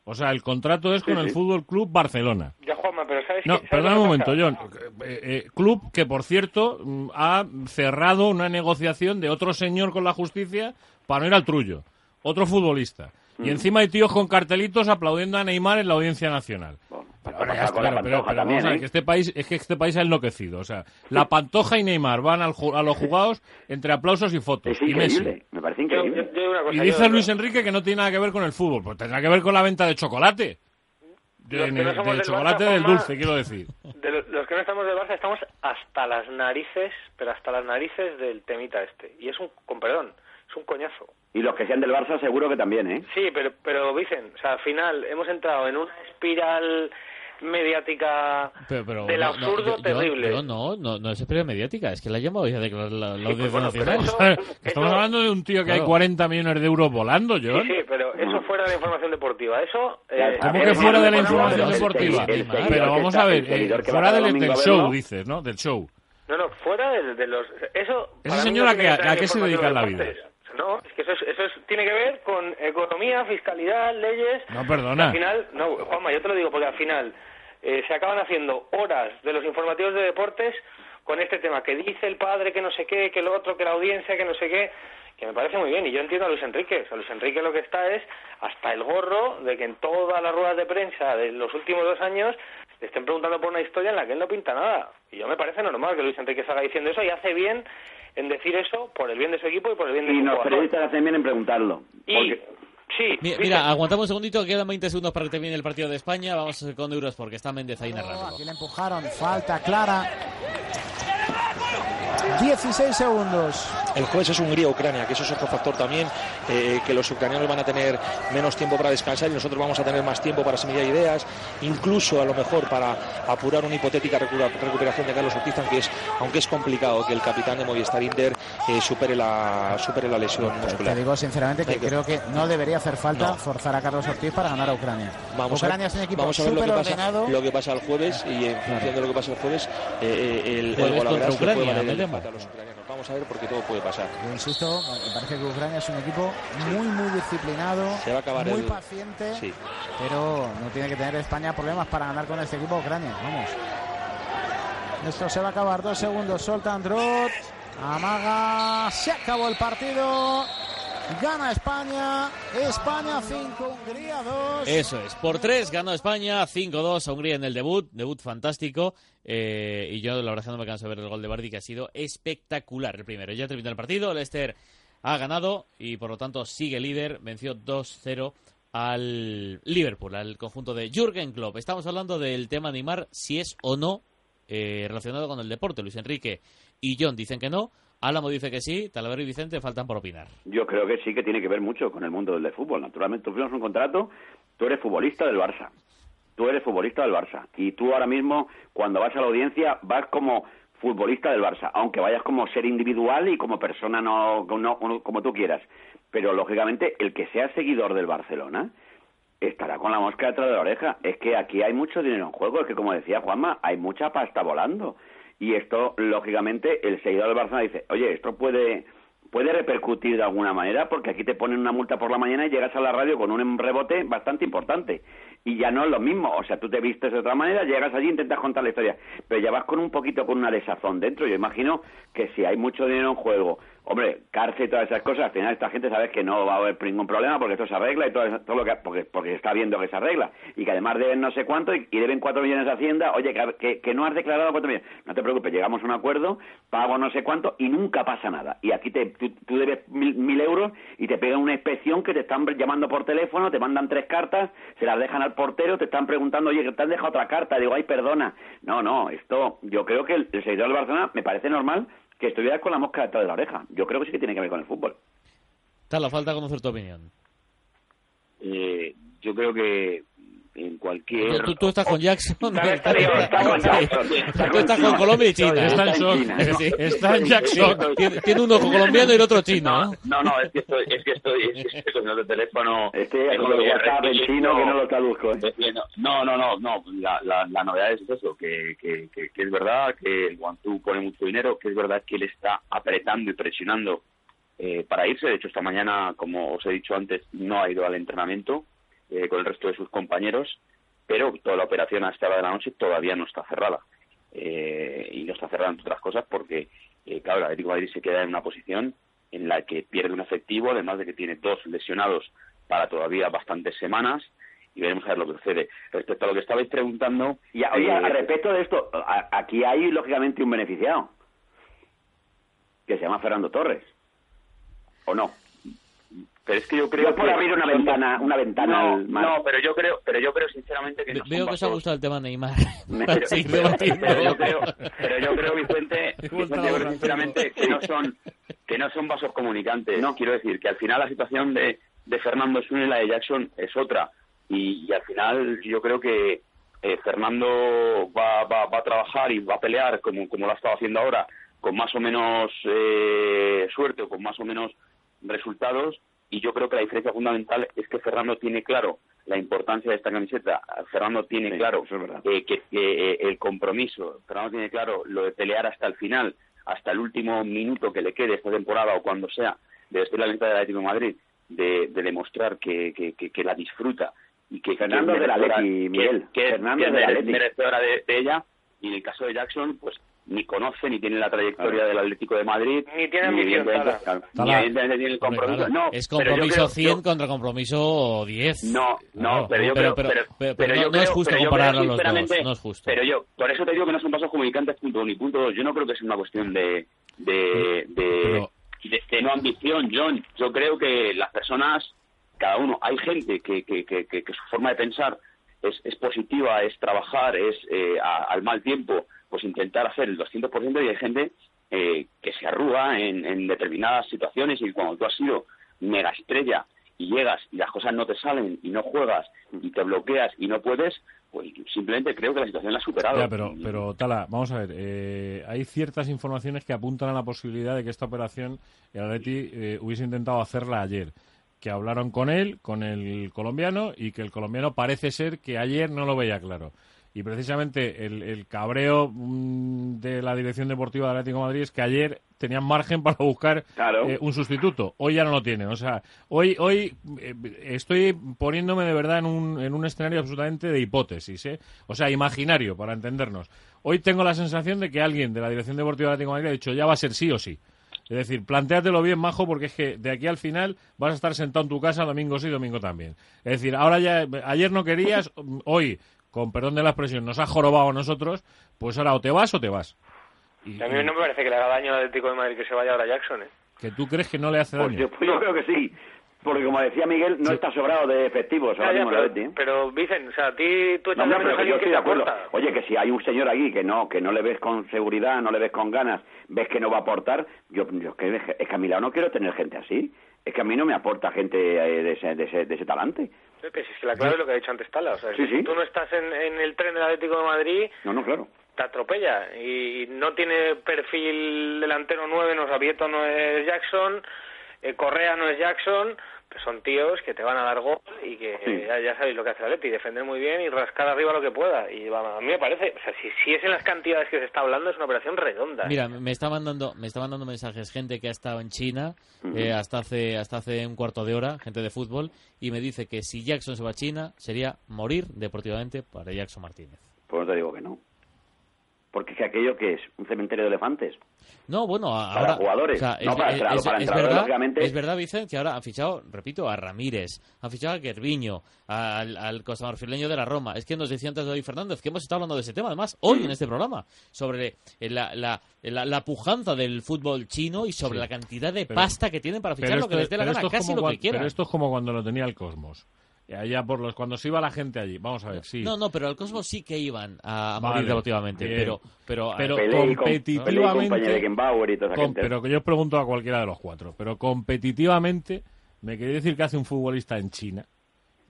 O sea, el contrato es con Sí, el. Fútbol Club Barcelona. Ya, Juanma, pero ¿sabes No, perdona un momento? John. Eh, eh, club que, por cierto, mm, ha cerrado una negociación de otro señor con la justicia para no ir al trullo. Otro futbolista. Mm. Y encima hay tíos con cartelitos aplaudiendo a Neymar en la audiencia nacional. Bueno, Pero, ahora ya está, la pero- pero- también, vamos a ver, ¿eh? que este país, es que este país ha enloquecido. O sea, la Pantoja y Neymar van al a los jugados entre aplausos y fotos. Es y Messi. me parece Yo, yo- increíble. yo digo una cosa, Y yo- dice Luis Enrique que no tiene nada que ver con el fútbol. Pues tendrá que ver con la venta de chocolate. De- no somos del chocolate Barça, del dulce, quiero decir. De lo- los que no estamos del Barça estamos hasta las narices, pero hasta las narices del temita este. Y es un, con perdón, es un coñazo. Y los que sean del Barça seguro que también, ¿eh? Sí, pero, pero dicen, o sea, al final hemos entrado en una espiral mediática Pero, pero del no, absurdo yo- yo- terrible. yo no, no, no es experiencia mediática, es que la ha llamado ya declarar la, la Sí, pues bueno, pero nacional. eso- <laughs> Estamos eso- hablando de un tío que hay Claro. 40 millones de euros volando, Sí, John. sí, pero eso fuera de la información deportiva. Eso. Eh, ¿Cómo que fuera de la información el- el- deportiva? el Pero vamos a ver, eh, fuera del, show, dices, ¿no? Del show. No, no, fuera de, de los. Eso. ¿Esa señora que a qué se dedica en la de vida? deportes. No, es que eso, es, eso es- tiene que ver con economía, fiscalidad, leyes. No, perdona. Al final, no, Juanma, yo te lo digo porque al final eh, se acaban haciendo horas de los informativos de deportes con este tema que dice el padre que no sé qué, que lo otro, que la audiencia, que no sé qué, que me parece muy bien. Y yo entiendo a Luis Enrique. O sea, Luis Enrique lo que está es hasta el gorro de que en todas las ruedas de prensa de los últimos dos años le estén preguntando por una historia en la que él no pinta nada. Y yo me parece normal que Luis Enrique salga diciendo eso y hace bien en decir eso por el bien de su equipo y por el bien de Y su los jugador. periodistas hacen bien en preguntarlo. Y, Porque sí, Mira, mira, aguantamos un segundito, quedan 20 segundos para que termine el partido de España. Vamos con Euros porque está Méndez ahí narrando. Aquí le empujaron, falta clara. 16 segundos. El jueves es Hungría-Ucrania, que eso es otro factor también, eh, que los ucranianos van a tener menos tiempo para descansar y nosotros vamos a tener más tiempo para asimilar ideas, incluso a lo mejor para apurar una hipotética recupera- recuperación de Carlos Ortiz, aunque es, aunque es complicado que el capitán de Movistar Inter eh, supere, la, supere la lesión Te muscular. digo sinceramente que creo que no debería hacer falta No. forzar a Carlos Ortiz para ganar a Ucrania. Vamos Ucrania a, es un equipo vamos a ver lo que, súper pasa, ordenado. lo que pasa el jueves y en función de lo que pasa el jueves, eh, eh, el, el Jueves golaveras contra Ucrania, el a los ucranianos. Vamos a ver porque todo puede pasar. Yo insisto, me parece que Ucrania es un equipo muy, muy disciplinado, Se va a acabar muy el- paciente, Sí. pero no tiene que tener España problemas para ganar con este equipo Ucrania. Vamos. Esto se va a acabar. Dos segundos. Soltan Drot. Amaga. Se acabó el partido. Gana España. España 5, Hungría 2. Eso es, por tres ganó España, 5-2 a Hungría en el debut, debut fantástico. eh, y yo la verdad no me canso de ver el gol de Bardi, que ha sido espectacular el primero. Ya terminó el partido, Leicester ha ganado y por lo tanto sigue líder, venció 2-0 al Liverpool, al conjunto de Jürgen Klopp. Estamos hablando del tema Neymar, si es o no eh, relacionado con el deporte. Luis Enrique y John dicen que no. Álamo dice que sí, Talavera y Vicente faltan por opinar. Yo creo que sí que tiene que ver mucho con el mundo del de fútbol. Naturalmente, tú firmas un contrato, tú eres futbolista del Barça. Tú eres futbolista del Barça. Y tú ahora mismo, cuando vas a la audiencia, vas como futbolista del Barça, aunque vayas como ser individual y como persona no, no como tú quieras. Pero lógicamente, el que sea seguidor del Barcelona estará con la mosca detrás de la oreja. Es que aquí hay mucho dinero en juego, es que como decía Juanma, hay mucha pasta volando. Y esto, lógicamente, el seguidor del Barcelona dice, oye, esto puede puede repercutir de alguna manera porque aquí te ponen una multa por la mañana y llegas a la radio con un rebote bastante importante. Y ya no es lo mismo, o sea, tú te vistes de otra manera, llegas allí, intentas contar la historia, pero ya vas con un poquito con una desazón dentro, yo imagino que si hay mucho dinero en juego, hombre, cárcel y todas esas cosas, al final esta gente sabe que no va a haber ningún problema porque esto se arregla y todo, todo lo que porque porque está viendo que se arregla. Y que además deben no sé cuánto y, deben cuatro millones de Hacienda, oye, que, que, no has declarado cuatro millones, no te preocupes, llegamos a un acuerdo, pago no sé cuánto y nunca pasa nada. Y aquí te, tú, debes mil, mil euros y te pegan una inspección que te están llamando por teléfono, te mandan tres cartas, se las dejan al portero, te están preguntando, oye, que te han dejado otra carta, digo, ay, perdona, no, no, esto, yo creo que el, el seguidor del Barcelona me parece normal que estuviera con la mosca detrás de la oreja. Yo creo que sí que tiene que ver con el fútbol. Tal, falta conocer tu opinión. Eh, yo creo que en cualquier... Tú, tú estás con Jackson. Tú estás con Colombia y China. Está en, China, está en Jackson. Tiene, uno con colombiano y el otro chino. No, no, es que estoy, es que estoy, es que estoy con el teléfono... Este con el WhatsApp en chino que no lo traduzco. ¿eh? No, no, no, no. La, la, la novedad es eso, que, que, que, que es verdad que el Guantú pone mucho dinero, que es verdad que él está apretando y presionando eh, para irse. De hecho, esta mañana, como os he dicho antes, no ha ido al entrenamiento eh, con el resto de sus compañeros, pero toda la operación a esta hora de la noche todavía no está cerrada. Eh, y no está cerrada entre otras cosas porque, eh, claro, el Atlético de Madrid se queda en una posición en la que pierde un efectivo, además de que tiene dos lesionados para todavía bastantes semanas y veremos a ver lo que sucede. Respecto a lo que estabais preguntando... Y oye, al respecto de esto, aquí hay lógicamente un beneficiado, que se llama Fernando Torres, ¿o no? Pero es que yo creo por abrir una ventana una ventana no, pero yo creo pero yo creo sinceramente que no veo que os ha gustado el tema Neymar. <laughs> Pero, pero, yo creo pero yo creo Vicente, <laughs> Vicente sinceramente que no son que no son vasos comunicantes. No. Quiero decir que al final la situación de, de Fernando es una y la de Jackson es otra. Y, al final yo creo que eh, Fernando va, va, va a trabajar y va a pelear como como lo ha estado haciendo ahora con más o menos eh, suerte o con más o menos resultados y yo creo que la diferencia fundamental es que Fernando tiene claro la importancia de esta camiseta. Fernando tiene claro que, eh, el compromiso, Fernando tiene claro lo de pelear hasta el final, hasta el último minuto que le quede esta temporada o cuando sea de vestir la lista del Atlético de Madrid, de, demostrar que, que, la disfruta y que Fernando de la Leti, Miguel. Que, Fernando de la merecedora de, de ella y en el caso de Jackson, pues ni conoce ni tiene la trayectoria del Atlético de Madrid ni tiene ambición ni tiene el compromiso. no, es compromiso 100 contra compromiso 10 no no pero yo creo pero, no, es justo comparar los dos no es justo. pero yo por eso te digo que no son pasos comunicantes punto uno y punto dos. Yo no creo que sea una cuestión de de, de, de, no ambición John. Yo creo que las personas cada uno hay gente que, que, que, que su forma de pensar es, es positiva es trabajar es eh, al mal tiempo pues intentar hacer el 200% y hay gente eh, que se arruga en, determinadas situaciones y cuando tú has sido mega estrella y llegas y las cosas no te salen y no juegas y te bloqueas y no puedes, pues simplemente creo que la situación la ha superado. pero, pero Tala, vamos a ver, eh, hay ciertas informaciones que apuntan a la posibilidad de que esta operación el Atleti eh, hubiese intentado hacerla ayer que hablaron con él, con el colombiano, y que el colombiano parece ser que ayer no lo veía claro. Y precisamente el, cabreo mm, de la dirección deportiva del Atlético de Madrid es que ayer tenían margen para buscar eh, un sustituto. Hoy ya no lo tienen. O sea, hoy, hoy eh, estoy poniéndome de verdad en un, en un escenario absolutamente de hipótesis. ¿eh? O sea, imaginario, para entendernos. Hoy tengo la sensación de que alguien de la dirección deportiva del Atlético de Madrid ha dicho ya va a ser sí o sí. Es decir, plantéatelo bien, majo, porque es que de aquí al final vas a estar sentado en tu casa domingo sí, domingo también. Es decir, ahora ya, ayer no querías, hoy con perdón de la expresión, nos ha jorobado a nosotros, pues ahora o te vas o te vas. Y, a mí no me parece que le haga daño al Atlético de Madrid que se vaya ahora Jackson, ¿eh? ¿Que tú crees que no le hace daño? yo, pues yo creo que sí. Porque como decía Miguel, no está sobrado de efectivos Ya, ahora ya, mismo el pero, Atleti, ¿eh? pero, Vicen, o sea, a ti tú No, echas no, a que yo alguien que estoy te de acuerdo. aporta. Oye, que si hay un señor aquí que no que no le ves con seguridad, no le ves con ganas, ves que no va a aportar, yo, yo es, que, es que a mi lado no quiero tener gente así. Es que a mí no me aporta gente eh, de ese, de ese, de ese talante. Pepe, si es que la clave es lo que ha dicho antes Tala. O sea, Sí, si sí. tú no estás en, en el tren del Atlético de Madrid, No, no, claro. te atropella. Y no tiene perfil delantero 9, no es Abieto, no es Jackson, eh, Correa no es Jackson. Pues son tíos que te van a dar gol y que Sí. ya, ya sabéis lo que hace el Atleti, defender muy bien y rascar arriba lo que pueda. Y va, a mí me parece, o sea, si, si es en las cantidades que se está hablando, es una operación redonda. Mira, me está mandando, me está mandando mensajes gente que ha estado en China eh, hasta hace hasta hace un cuarto de hora, gente de fútbol, y me dice que si Jackson se va a China sería morir deportivamente para Jackson Martínez. Pues no te digo que no. Porque es que aquello que es un cementerio de elefantes. No, bueno, a- Para ahora jugadores, o sea, no es, para es- es- para es entrenador, verdad, lógicamente. es verdad, Vicente, que ahora han fichado, repito, a Ramírez, han fichado a Gerviño, al, al costamarfileño de la Roma. Es que nos decía antes David Fernández que hemos estado hablando de ese tema, además, hoy en este programa, sobre eh, la, la, la, la pujanza del fútbol chino y sobre Sí. la cantidad de Pero- pasta que tienen para fichar lo que les dé la gana, casi lo cuan- que quieran. Pero esto es como cuando lo tenía el Cosmos. Allá por los cuando se iba la gente allí. Vamos a ver, sí. No, no, pero al Cosmos sí que iban a, a Vale, morir deportivamente, bien. pero pero, Pero Pelé y con- competitivamente- y y toda pero que yo os pregunto a cualquiera de los cuatro. Pero competitivamente, ¿me queréis decir que hace un futbolista en China?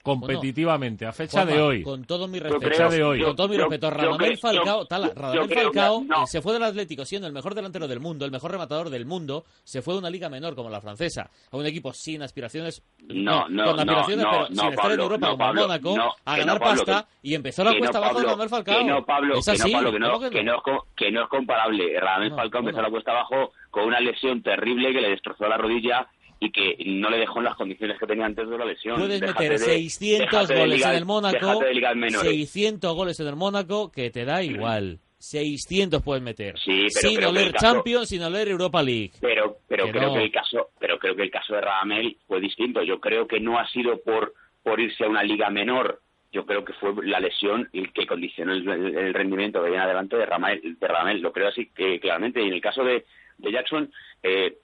Competitivamente, a fecha Juanma, de hoy. Con todo mi Yo respeto, creo- de hoy. con todo mi yo- respeto, yo Radamel Falcao, yo- Tala, yo Radamel que- Falcao no. se fue del Atlético siendo el mejor delantero del mundo, el mejor rematador del mundo, se fue a una liga menor como la francesa, a un equipo sin aspiraciones, No, no, con no, aspiraciones, no, pero no, sin estar en Europa no, como Pablo, Mónaco, no, a que ganar no, Pablo, pasta que- y empezó la cuesta abajo de Radamel Falcao. Que no, Pablo, es que así, no, Pablo, que no, ¿cómo que no? que no es, co- que no es comparable. Radamel No, Falcao empezó la cuesta abajo con una lesión terrible que le destrozó la rodilla y que no le dejó en las condiciones que tenía antes de la lesión. Puedes Déjate meter de- 600 déjate de goles en el Mónaco, déjate de ligas menores. 600 goles en el Mónaco, que te da igual. 600 puedes meter. Sí, pero sin oler caso- Champions, sin oler Europa League. pero pero Que creo no. que el caso pero creo que el caso de Radamel fue distinto yo creo que no ha sido por por irse a una liga menor yo creo que fue la lesión el que condicionó el, el- el rendimiento de ahí en adelante de Radamel, de Radamel. lo creo así que claramente y en el caso de, de Jackson eh,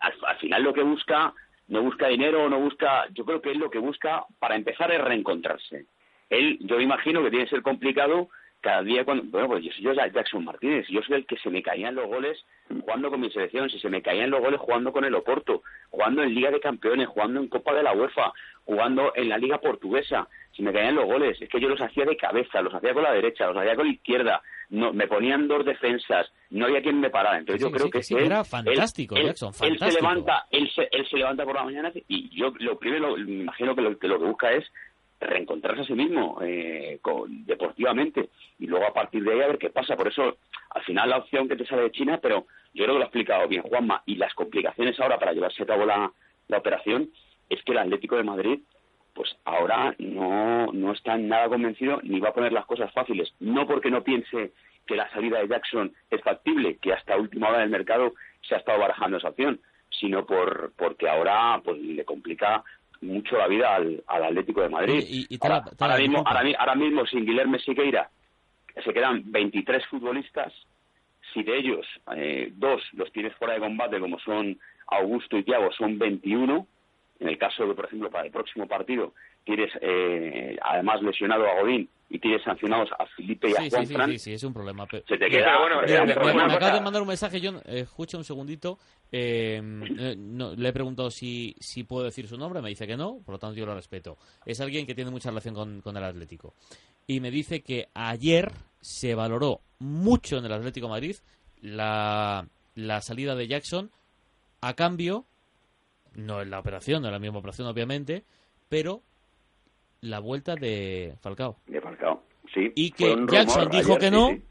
al, al final lo que busca no busca dinero no busca yo creo que él lo que busca para empezar es reencontrarse. Él yo imagino que tiene que ser complicado cada día cuando bueno pues yo soy Jackson Martínez yo soy el que se me caían los goles jugando con mi selección si se me caían los goles jugando con el Oporto jugando en Liga de Campeones jugando en Copa de la UEFA jugando en la Liga Portuguesa si me caían los goles es que yo los hacía de cabeza los hacía con la derecha los hacía con la izquierda. No me ponían dos defensas no había quien me parara. Entonces Sí, yo creo sí, que sí, él- era fantástico, él- Jackson, él se levanta él se, él se levanta por la mañana y yo lo primero me imagino que lo que, lo que busca es reencontrarse a sí mismo eh, con- deportivamente. Y luego a partir de ahí a ver qué pasa. Por eso, al final la opción que te sale de China, pero yo creo que lo ha explicado bien Juanma, y las complicaciones ahora para llevarse a cabo la, la operación es que el Atlético de Madrid pues ahora no, no está nada convencido ni va a poner las cosas fáciles. No porque no piense que la salida de Jackson es factible, que hasta última hora del mercado se ha estado barajando esa opción, sino por porque ahora pues le complica mucho la vida al, al Atlético de Madrid. Y- y ahora, la ahora mismo, ahora, mi- ahora mismo sin Guilherme Siqueira se quedan 23 futbolistas. Si de ellos eh, dos los tienes fuera de combate, como son Augusto y Thiago, son 21. En el caso de, por ejemplo, para el próximo partido, tienes eh, además lesionado a Godín y tienes sancionados a Felipe y a Sí, sí, Juan sí, Fran. sí, sí, es un problema. pero- Se te queda- pero bueno, me, un me- problema. me acaba de mandar un mensaje, John. eh, escucha un segundito. eh, eh, no, le he preguntado si, si puedo decir su nombre. Me dice que no, por lo tanto yo lo respeto. Es alguien que tiene mucha relación con, con el Atlético. Y me dice que ayer se valoró mucho en el Atlético de Madrid la, la salida de Jackson a cambio, no en la operación, no en la misma operación obviamente, pero la vuelta de Falcao. De Falcao, sí. Y que Jackson dijo ayer, que no, sí.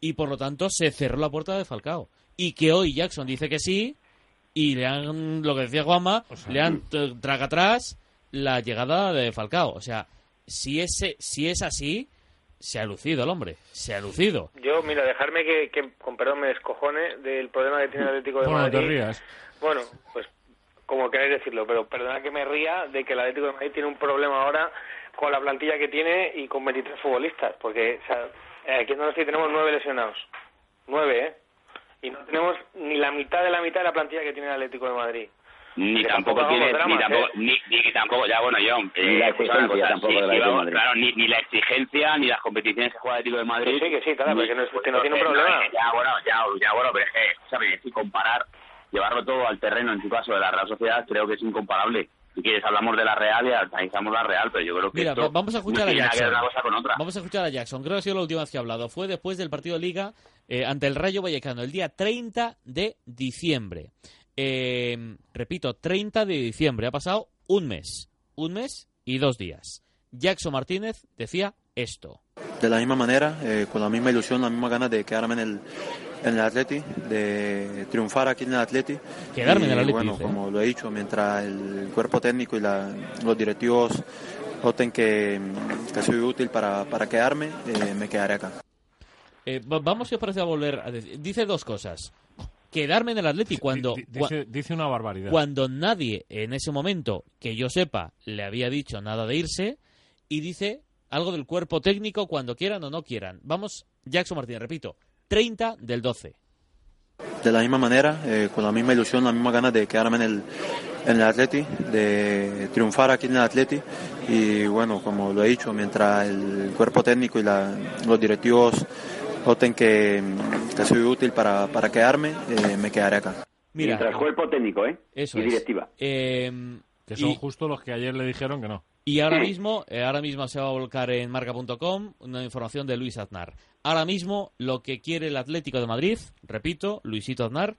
y por lo tanto se cerró la puerta de Falcao. Y que hoy Jackson dice que sí, y le han, lo que decía Juanma, le han t- traga atrás la llegada de Falcao. O sea, si, ese, si es así, se ha lucido el hombre, se ha lucido. Yo, mira, dejarme que, que, con perdón, me descojone del problema que tiene el Atlético de Bueno, Madrid. te rías. Bueno, pues como queráis decirlo, pero perdona que me ría de que el Atlético de Madrid tiene un problema ahora con la plantilla que tiene y con 23 futbolistas, porque o sea, eh, aquí en Donosti tenemos nueve lesionados, nueve, ¿eh? Y no tenemos ni la mitad de la mitad de la plantilla que tiene el Atlético de Madrid. ni Que tampoco tampoco tiene, ni tampoco, ¿eh? ni, ni que tampoco, ya bueno, yo, Ni la exigencia cosa, tampoco sí, sí, de claro, ni, ni la exigencia, ni las competiciones que juega el Atlético de Madrid. Que sí, que sí, claro, ni- pero que no es- que no tiene un pues, problema. eh, Ya, bueno, ya, ya, bueno, pero es que, ¿sabes? Si comparar, llevarlo todo al terreno, en tu caso, de la Real Sociedad, creo que es incomparable. Si quieres, hablamos de la Real y analizamos la Real, pero yo creo que Mira, esto vamos a escuchar no a Jackson. una cosa con otra. Vamos a escuchar a Jackson. Creo que ha sido la última vez que ha hablado. Fue después del partido de Liga eh, ante el Rayo Vallecano, el día 30 de diciembre. Eh, repito, 30 de diciembre. Ha pasado un mes. Un mes y dos días. Jackson Martínez decía esto. de la misma manera, eh, con la misma ilusión, la misma ganas de quedarme en el, en el Atleti, de triunfar aquí en el Atleti. Quedarme en el Y, Atleti, Bueno, dice, como lo he dicho, mientras el cuerpo técnico y la- los directivos noten que, que soy útil para, para quedarme, eh, me quedaré acá. Eh, va- vamos, si os parece, a volver a decir. Dice dos cosas. Quedarme en el Atleti cuando, Di- dice, dice una barbaridad. cuando nadie en ese momento, que yo sepa, le había dicho nada de irse, y dice algo del cuerpo técnico cuando quieran o no quieran. Vamos, Jackson Martínez, repito, 30 del 12. De la misma manera, eh, con la misma ilusión, la misma ganas de quedarme en el, en el Atleti, de triunfar aquí en el Atleti. Y bueno, como lo he dicho, mientras el cuerpo técnico y la- los directivos noten que, que soy útil para, para quedarme, eh, me quedaré acá. Mira, Mientras cuerpo técnico, ¿eh? eso y es. directiva. Eh, que son y- justo los que ayer le dijeron que no. Y ahora mismo, eh, ahora mismo se va a volcar en marca.com una información de Luis Aznar. Ahora mismo lo que quiere el Atlético de Madrid, repito, Luisito Aznar,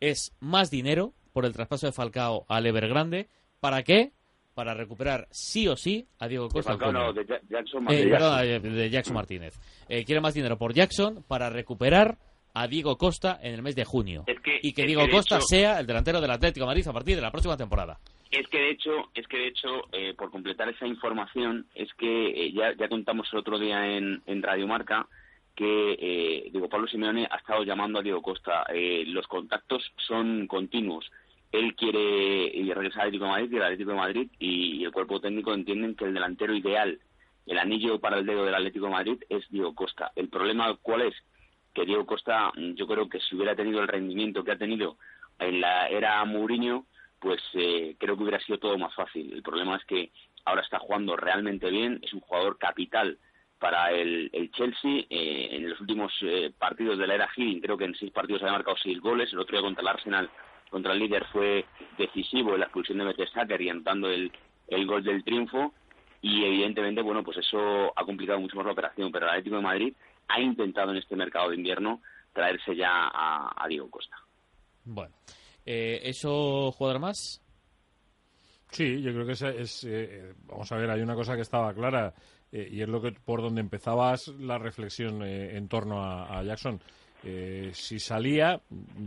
es más dinero por el traspaso de Falcao al Evergrande. ¿Para qué? Para recuperar sí o sí a Diego De Costa. Falcao, Acuña. no, de Ja- Jackson Eh, perdón, eh, de Jackson Martínez. Eh, quiere más dinero por Jackson para recuperar a Diego Costa en el mes de junio. Es que- y que Diego que de Costa hecho- sea el delantero del Atlético de Madrid a partir de la próxima temporada. Es que de hecho, es que de hecho, eh, por completar esa información, es que eh, ya, ya contamos el otro día en, en Radio Marca que eh, digo Pablo Simeone ha estado llamando a Diego Costa. Eh, los contactos son continuos. Él quiere regresar al Atlético Madrid y el Atlético de Madrid y, el cuerpo técnico entienden que el delantero ideal, el anillo para el dedo del Atlético Madrid es Diego Costa. El problema cuál es que Diego Costa, yo creo que si hubiera tenido el rendimiento que ha tenido en la era Mourinho, pues eh, creo que hubiera sido todo más fácil. El problema es que ahora está jugando realmente bien, es un jugador capital para el, el Chelsea. eh, en los últimos eh, partidos de la era Higgin, creo que en seis partidos había marcado seis goles. El otro día contra el Arsenal, contra el líder, fue decisivo en la expulsión de Mertesacker y anotando el, el gol del triunfo. Y evidentemente, bueno, pues eso ha complicado mucho más la operación. Pero el Atlético de Madrid ha intentado en este mercado de invierno traerse ya a, a Diego Costa. Bueno, eh, ¿eso jugador más? Sí, yo creo que es, es, eh, vamos a ver, hay una cosa que estaba clara eh, y es lo que por donde empezabas la reflexión eh, en torno a, Jackson. Eh, si salía,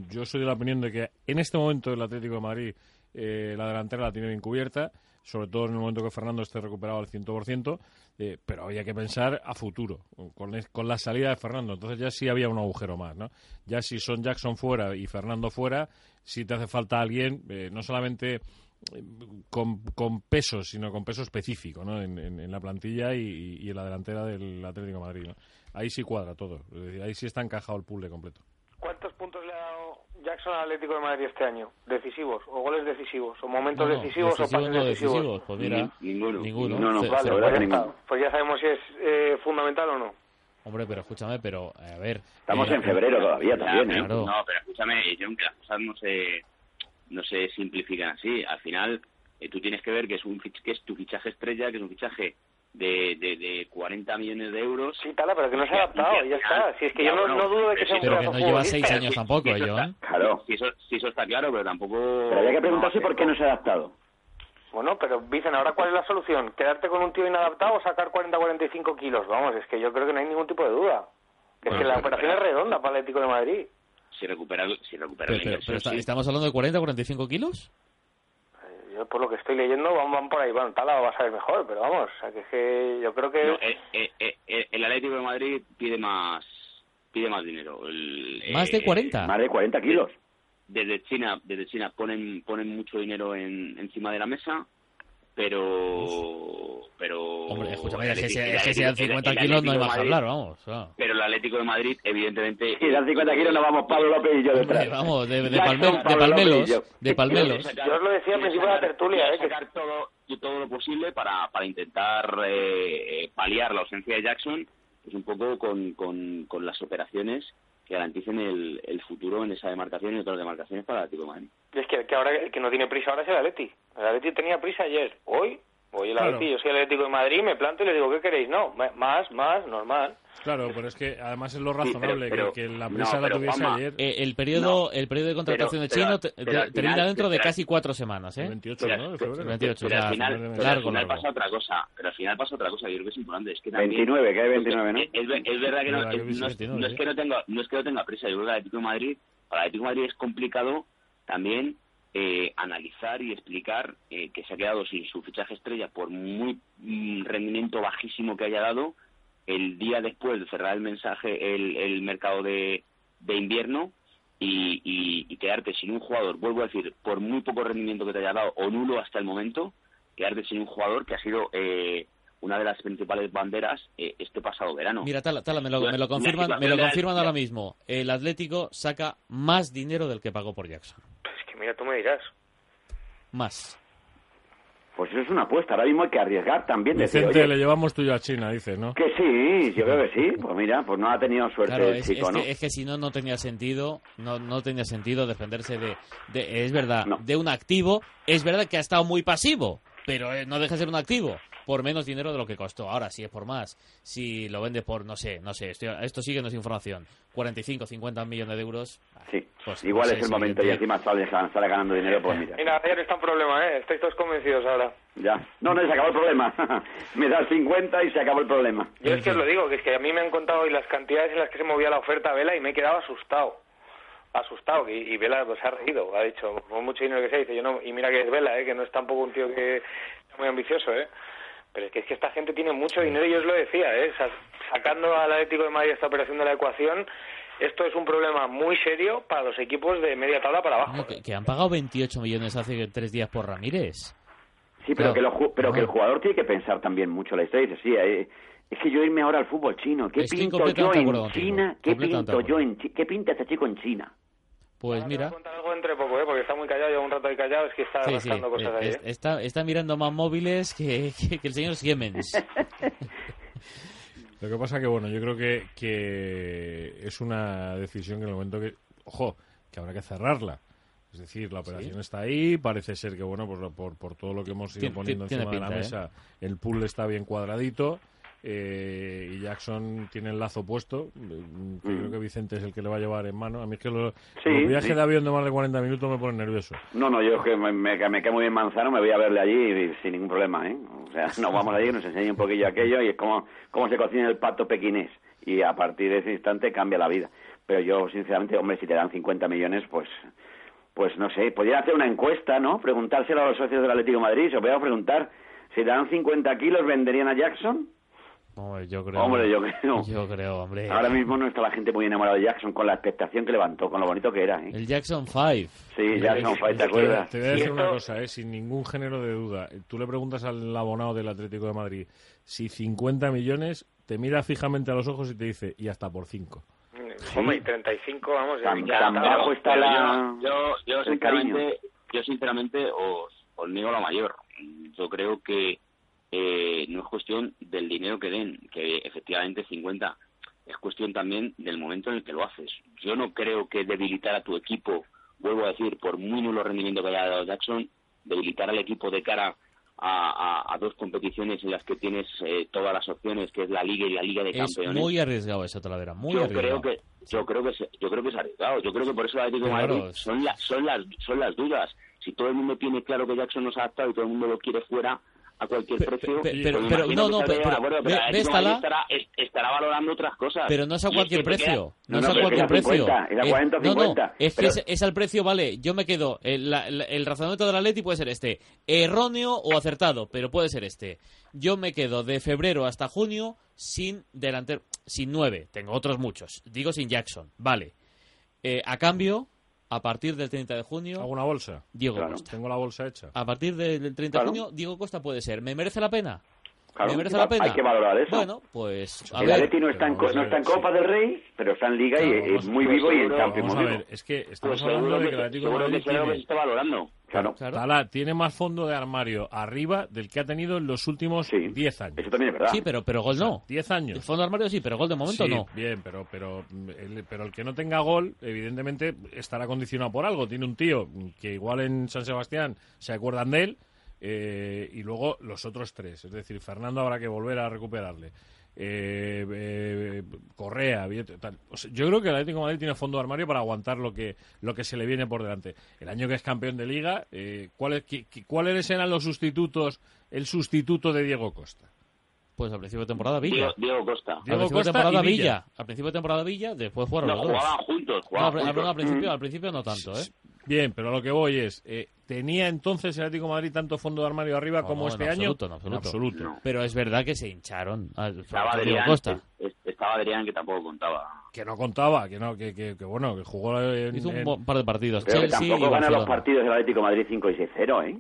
yo soy de la opinión de que en este momento el Atlético de Madrid la delantera la tiene bien cubierta, sobre todo en el momento que Fernando esté recuperado al 100%, eh, pero había que pensar a futuro, con, con la salida de Fernando. Entonces ya sí había un agujero más, ¿no? Ya si son Jackson fuera y Fernando fuera, si te hace falta alguien, no solamente con, con peso, sino con peso específico ¿no? en, en- en la plantilla y, y en la delantera del Atlético de Madrid. ¿no? Ahí sí cuadra todo, es decir, ahí sí está encajado el puzzle completo. ¿Cuántos puntos le ha dado Jackson al Atlético de Madrid este año? ¿Decisivos? ¿O goles decisivos? ¿O momentos No, decisivos, o pases no decisivos? decisivos. Pues mira, Ni- ninguno. ninguno. No, no, Ce- vale, cero. verdad Pues ya. Pues sabemos si es eh, fundamental o no. Hombre, pero escúchame, pero a ver. Estamos eh, en febrero todavía también, ¿eh? Claro. No, pero escúchame, yo que las cosas no se, no se simplifican así. Al final, eh, tú tienes que ver que es, un fich- que es tu fichaje estrella, que es un fichaje de, de, de 40 millones de euros. Sí, Tala, pero que no se ha adaptado, y ya está. Si es que yo no, no dudo de que pero sea un Pero que no lleva seis años Sí, tampoco, sí, ¿eh, está- Claro. Si eso, si eso está claro, pero tampoco... Pero había que preguntarse no, por qué no se ha adaptado. Bueno, pero dicen, ¿ahora cuál es la solución? ¿Quedarte con un tío inadaptado o sacar 40-45 kilos? Vamos, es que yo creo que no hay ningún tipo de duda. Que es Bueno, que la pero- operación es redonda para el Atlético de Madrid. Si recupera, si recupera Pero, la pero- inversión, pero está- sí. ¿Estamos hablando de 40 45 kilos? Eh, Yo por lo que estoy leyendo van, van por ahí. Bueno, Tala va a saber mejor, pero vamos, o sea, que es que yo creo que... No, eh, eh, eh, eh, el Atlético de Madrid pide más pide más dinero. El, ¿Más de eh, 40? Más de 40 kilos. desde China desde China ponen ponen mucho dinero en, encima de la mesa pero pero Hombre, escúchame, el es que, si, el- dan 50 el kilos no hay de más Madrid- hablar, vamos. claro. pero el Atlético de Madrid evidentemente Si dan 50 kilos nos vamos Pablo López y yo detrás. Hombre, vamos, de, de, Jackson, palme- de palmelos, de palmelos. Yo os lo decía al principio de la tertulia, ¿eh? que- sacar todo todo lo posible para, para intentar eh, paliar la ausencia de Jackson pues un poco con, con, con las operaciones garanticen el, el futuro en esa demarcación y otras demarcaciones para el Atlético de. Es que, que ahora el que no tiene prisa ahora es el Atleti. El Atleti tenía prisa ayer. Hoy, hoy el Claro. Yo soy el Atlético de Madrid, me planto y le digo, ¿qué queréis? No, más, más, normal. Claro, pero es que además es lo Sí, pero- razonable que- pero- que, la no, prisa la pero, tuviese Juanma, ayer. Eh, el periodo No. el periodo de contratación Pero- de Chino pero- te- pero termina final- dentro de pero- casi cuatro semanas, ¿eh? 28 Pero- ¿no? de pero- febrero. 28, pero ya, al final, largo, pero al final largo. pasa otra cosa, pero al final pasa otra cosa, yo creo que es importante, es que también 29, que hay 29, ¿no? Es, es ver- es verdad que no, Verdad que es, no es- 29, no es ¿eh? que no tenga no es que no tenga prisa, yo creo que el Atlético de Madrid, para el Atlético de Madrid es complicado también eh, analizar y explicar eh, que se ha quedado sin su fichaje estrella por muy mm, rendimiento bajísimo que haya dado el día después de cerrar el mensaje el, el mercado de, de invierno y, y- y quedarte sin un jugador, vuelvo a decir, por muy poco rendimiento que te haya dado o nulo hasta el momento, quedarte sin un jugador que ha sido eh, una de las principales banderas eh, este pasado verano. Mira, Tala, Tala, me lo, me lo confirman, me lo confirman ahora mismo. El Atlético saca más dinero del que pagó por Jackson. Mira, tú me dirás. Más. Pues eso es una apuesta. Ahora mismo hay que arriesgar también. Vicente, le llevamos tuyo a China, dice, ¿no? que sí, yo creo que sí. Pues mira, pues no ha tenido suerte Claro, el es, chico, es ¿no? que, es que si no, no tenía sentido, no, no tenía sentido defenderse de, de- es verdad, No. de un activo. Es verdad que ha estado muy pasivo, pero eh, no deja de ser un activo por menos dinero de lo que costó. Ahora, si es por más, si lo vende por, no sé, no sé, estoy- esto sigue no es información, 45, 50 millones de euros. Sí, Pues, igual no es sé, el momento y encima sale, sale ganando dinero, pues mira. Mira, ayer está en problema, ¿eh? Estáis todos convencidos ahora. Ya. No, no, se acabó el problema. <laughs> Me das 50 y se acabó el problema. Yo es que os lo digo, que es que a mí me han contado hoy las cantidades en las que se movía la oferta a Vela y me he quedado asustado. Asustado. Y, y Vela pues, se ha reído. Ha dicho, por mucho dinero que sea, dice yo no. Y mira que es Vela, ¿eh? Que no es tampoco un tío que es muy ambicioso, ¿eh? Pero es que, es que esta gente tiene mucho dinero y yo os lo decía, ¿eh? Sa- sacando al Atlético de Madrid esta operación de la ecuación, esto es un problema muy serio para los equipos de media tabla para abajo. Que, que han pagado 28 millones hace tres días por Ramírez. Sí, pero, Claro. que, lo ju- pero que el No. jugador tiene que pensar también mucho la historia. Dice, sí, eh, es que yo irme ahora al fútbol chino. ¿Qué pinto yo en. China? ¿Qué pinto yo en ¿Qué pinta este chico en China? Pues Ahora te voy mira, a contar algo entre poco, ¿eh? Porque está muy callado, lleva un rato ahí callado, es que está sí, cosas eh, ahí, ¿eh? está, está mirando más móviles que, que- que el señor Siemens. <laughs> Lo que pasa que, bueno, yo creo que, que es una decisión que en el momento que, ojo, que habrá que cerrarla. Es decir, la operación está ahí, parece ser que, bueno, pues por, por todo lo que hemos ido poniendo encima de la ¿eh? mesa, el pool está bien cuadradito eh, y Jackson tiene el lazo puesto. que Creo que Vicente es el que le va a llevar en mano. A mí es que lo- Sí, los viajes sí. de avión de más de 40 minutos me ponen nervioso. No, no, yo es que me, me, me muy bien Manzano, me voy a verle allí y- sin ningún problema, ¿eh? O sea, nos vamos allí, nos enseña un poquillo aquello y es como, como se cocina el pato pequinés. Y a partir de ese instante cambia la vida. Pero yo, sinceramente, hombre, si te dan 50 millones, pues pues no sé, podría hacer una encuesta, ¿no? Preguntárselo a los socios del Atlético de Madrid, se os voy a preguntar, si te dan 50 kilos, ¿venderían a Jackson? Hombre, yo creo. Hombre, yo <laughs> creo. Yo creo, hombre. Ahora mismo no está la gente muy enamorada de Jackson con la expectación que levantó, con lo bonito que era, ¿eh? El Jackson 5. Sí, Jackson, ¿te acuerdas? Te voy a decir una cosa, ¿eh? sin ningún género de duda. Tú le preguntas al abonado del Atlético de Madrid si 50 millones, te mira fijamente a los ojos y te dice, y hasta por 5. Hombre, y 35, vamos, Tan- encantado. tan bajo está la- yo, yo, sinceramente, yo sinceramente os, os niego la mayor. Yo creo que eh, no es cuestión del dinero que den, que efectivamente 50, es cuestión también del momento en el que lo haces. Yo no creo que debilitar a tu equipo, vuelvo a decir, por muy nulo rendimiento que haya dado Jackson, debilitar al equipo de cara a, a- a dos competiciones en las que tienes eh, todas las opciones, que es la Liga y la Liga de Es Campeones muy arriesgado esa taladera, muy yo arriesgado. creo que yo creo que se- yo creo que es arriesgado yo creo que por eso Atlético de Claro, Madrid es- son la- son las son las dudas si todo el mundo tiene claro que Jackson no se ha adaptado y todo el mundo lo quiere fuera a cualquier precio pe- pero- no, no, pero- de acuerdo, ve- de la- estará, es- estará valorando otras cosas Pero no es a es cualquier que precio. No, No, es a cualquier precio. 50, es a Eh, 40 o no, no, 50, es que pero- es, es al precio, vale. Yo me quedo. El, la- la- el razonamiento del Atleti puede ser este: erróneo o acertado, pero puede ser este. Yo me quedo de febrero hasta junio sin delantero, sin nueve. Tengo otros muchos. Digo sin Jackson, vale. Eh, a cambio, A partir del 30 de junio, ¿Hago una bolsa? Diego Claro. Costa. Tengo la bolsa hecha. A partir del 30 Claro. de junio, Diego Costa puede ser. ¿Me merece la pena? Claro, ¿Me merece hay la que- pena? hay que valorar eso. Bueno, pues a el ver. Atleti no está, en, no está en Copa del Rey, pero está en Liga y es muy vivo y en Champions Vamos a ver, es que estamos Pues hablando seguro de que, el Atlético de Madrid tiene... está valorando. Claro, Claro. Tala tiene más fondo de armario arriba del que ha tenido en los últimos Sí. 10 años. eso también es verdad. Sí, pero, pero gol no. 10 El años. fondo de armario sí, pero gol de momento Sí, no. Bien, pero, pero, el, pero el que no tenga gol, evidentemente estará condicionado por algo. Tiene un tío que igual en San Sebastián se acuerdan de él eh, y luego los otros tres. Es decir, Fernando habrá que volver a recuperarle. Eh, eh, Correa, bien, tal. O sea, yo creo que el Atlético de Madrid tiene fondo de armario para aguantar lo que lo que se le viene por delante. El año que es campeón de liga, eh, ¿cuáles, ¿cuáles eran los sustitutos? El sustituto de Diego Costa. Pues al principio de temporada Villa. Diego, Diego Costa. al principio de temporada Villa. Villa. Al principio de temporada Villa, después fueron No, los dos. jugaban juntos, No, al principio no tanto, ¿eh? Bien, pero lo que voy es, eh, ¿tenía entonces el Atlético de Madrid tanto fondo de armario arriba No, como no, este en año? absoluto, en absoluto. No. Pero es verdad que se hincharon al Estaba Adrián, Costa. es- estaba Adrián que tampoco contaba. Que no contaba, que no, que, que, que bueno, que jugó en, Hizo un en- par de partidos. Creo que Chelsea y tampoco gana los partidos del Atlético de Madrid 5 y 6-0, ¿eh?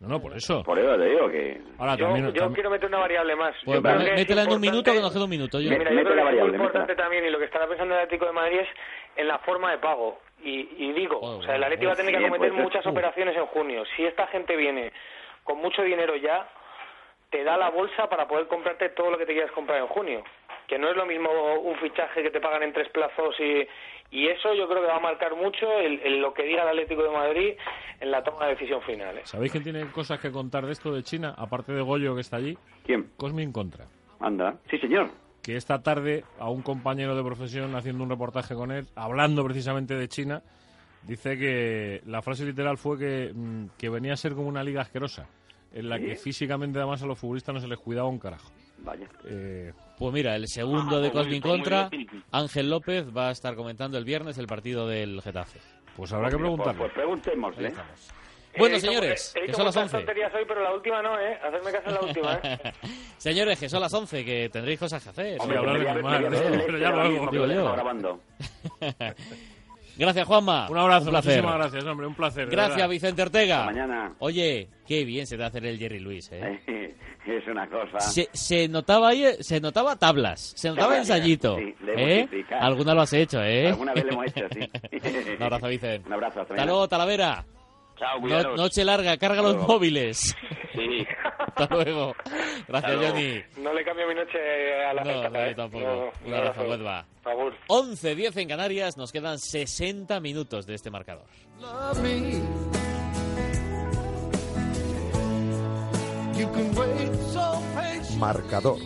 No, no, por eso. Por eso te digo que... Ahora Yo, también, yo tam- quiero meter una variable más. Pues Yo creo me- que métela en un minuto que nos queda un minuto. Yo. Mira, yo creo que es muy importante métela. también y lo que estará pensando el Atlético de Madrid es en la forma de pago. Y, y digo, Oh, o sea, el Atlético va a tener que acometer puede ser. muchas operaciones en junio. Si esta gente viene con mucho dinero ya, te da la bolsa para poder comprarte todo lo que te quieras comprar en junio. Que no es lo mismo un fichaje que te pagan en tres plazos y, y eso yo creo que va a marcar mucho el, el lo que diga el Atlético de Madrid en la toma de decisión final. ¿eh? ¿Sabéis quién tiene cosas que contar de esto de China? Aparte de Goyo que está allí, ¿Quién? Cosmin Contra. Anda. Sí, señor. Que esta tarde a un compañero de profesión haciendo un reportaje con él, hablando precisamente de China, dice que la frase literal fue que, mm, que venía a ser como una liga asquerosa, en la que físicamente además a los futbolistas no se les cuidaba un carajo. Vaya. Eh, Pues mira, el segundo de pues muy- Cosmin pues Contra. Ángel López va a estar comentando el viernes el partido del Getafe. pues habrá que Pues, preguntarle. pues preguntémosle. Ahí estamos. He Bueno, dicho- señores, he que son las muchas 11. tonterías hoy, pero la última no, ¿eh? Hacerme caso en la última, ¿eh? <laughs> Señores, que son las 11, que tendréis cosas que hacer. Hombre, hablar de el Pero ya que digo lo yo. grabando. <laughs> Gracias, Juanma. Un abrazo, placer. muchísimas gracias, hombre, un placer. Gracias, verdad. Vicente Ortega. Hasta mañana. Oye, qué bien se te hace el Jerry Luis, ¿eh? <laughs> es una cosa. Se, se notaba ahí, se notaba tablas, se notaba ensayito. sí, le hemos ¿eh? Alguna lo has hecho, ¿eh? Alguna vez lo hemos hecho, sí. Un abrazo, Vicente. Un abrazo, hasta Hasta luego, Talavera. Chao, No- cuidaros. noche larga, carga los móviles. Sí. <laughs> Hasta luego. Gracias, Hasta luego. Johnny. No le cambio mi noche a la No, gente, no, yo tampoco. No, Un abrazo, Huelva. Por favor. 11, 10 en Canarias, nos quedan 60 minutos de este marcador. love me. You can wait so patiently. Marcador.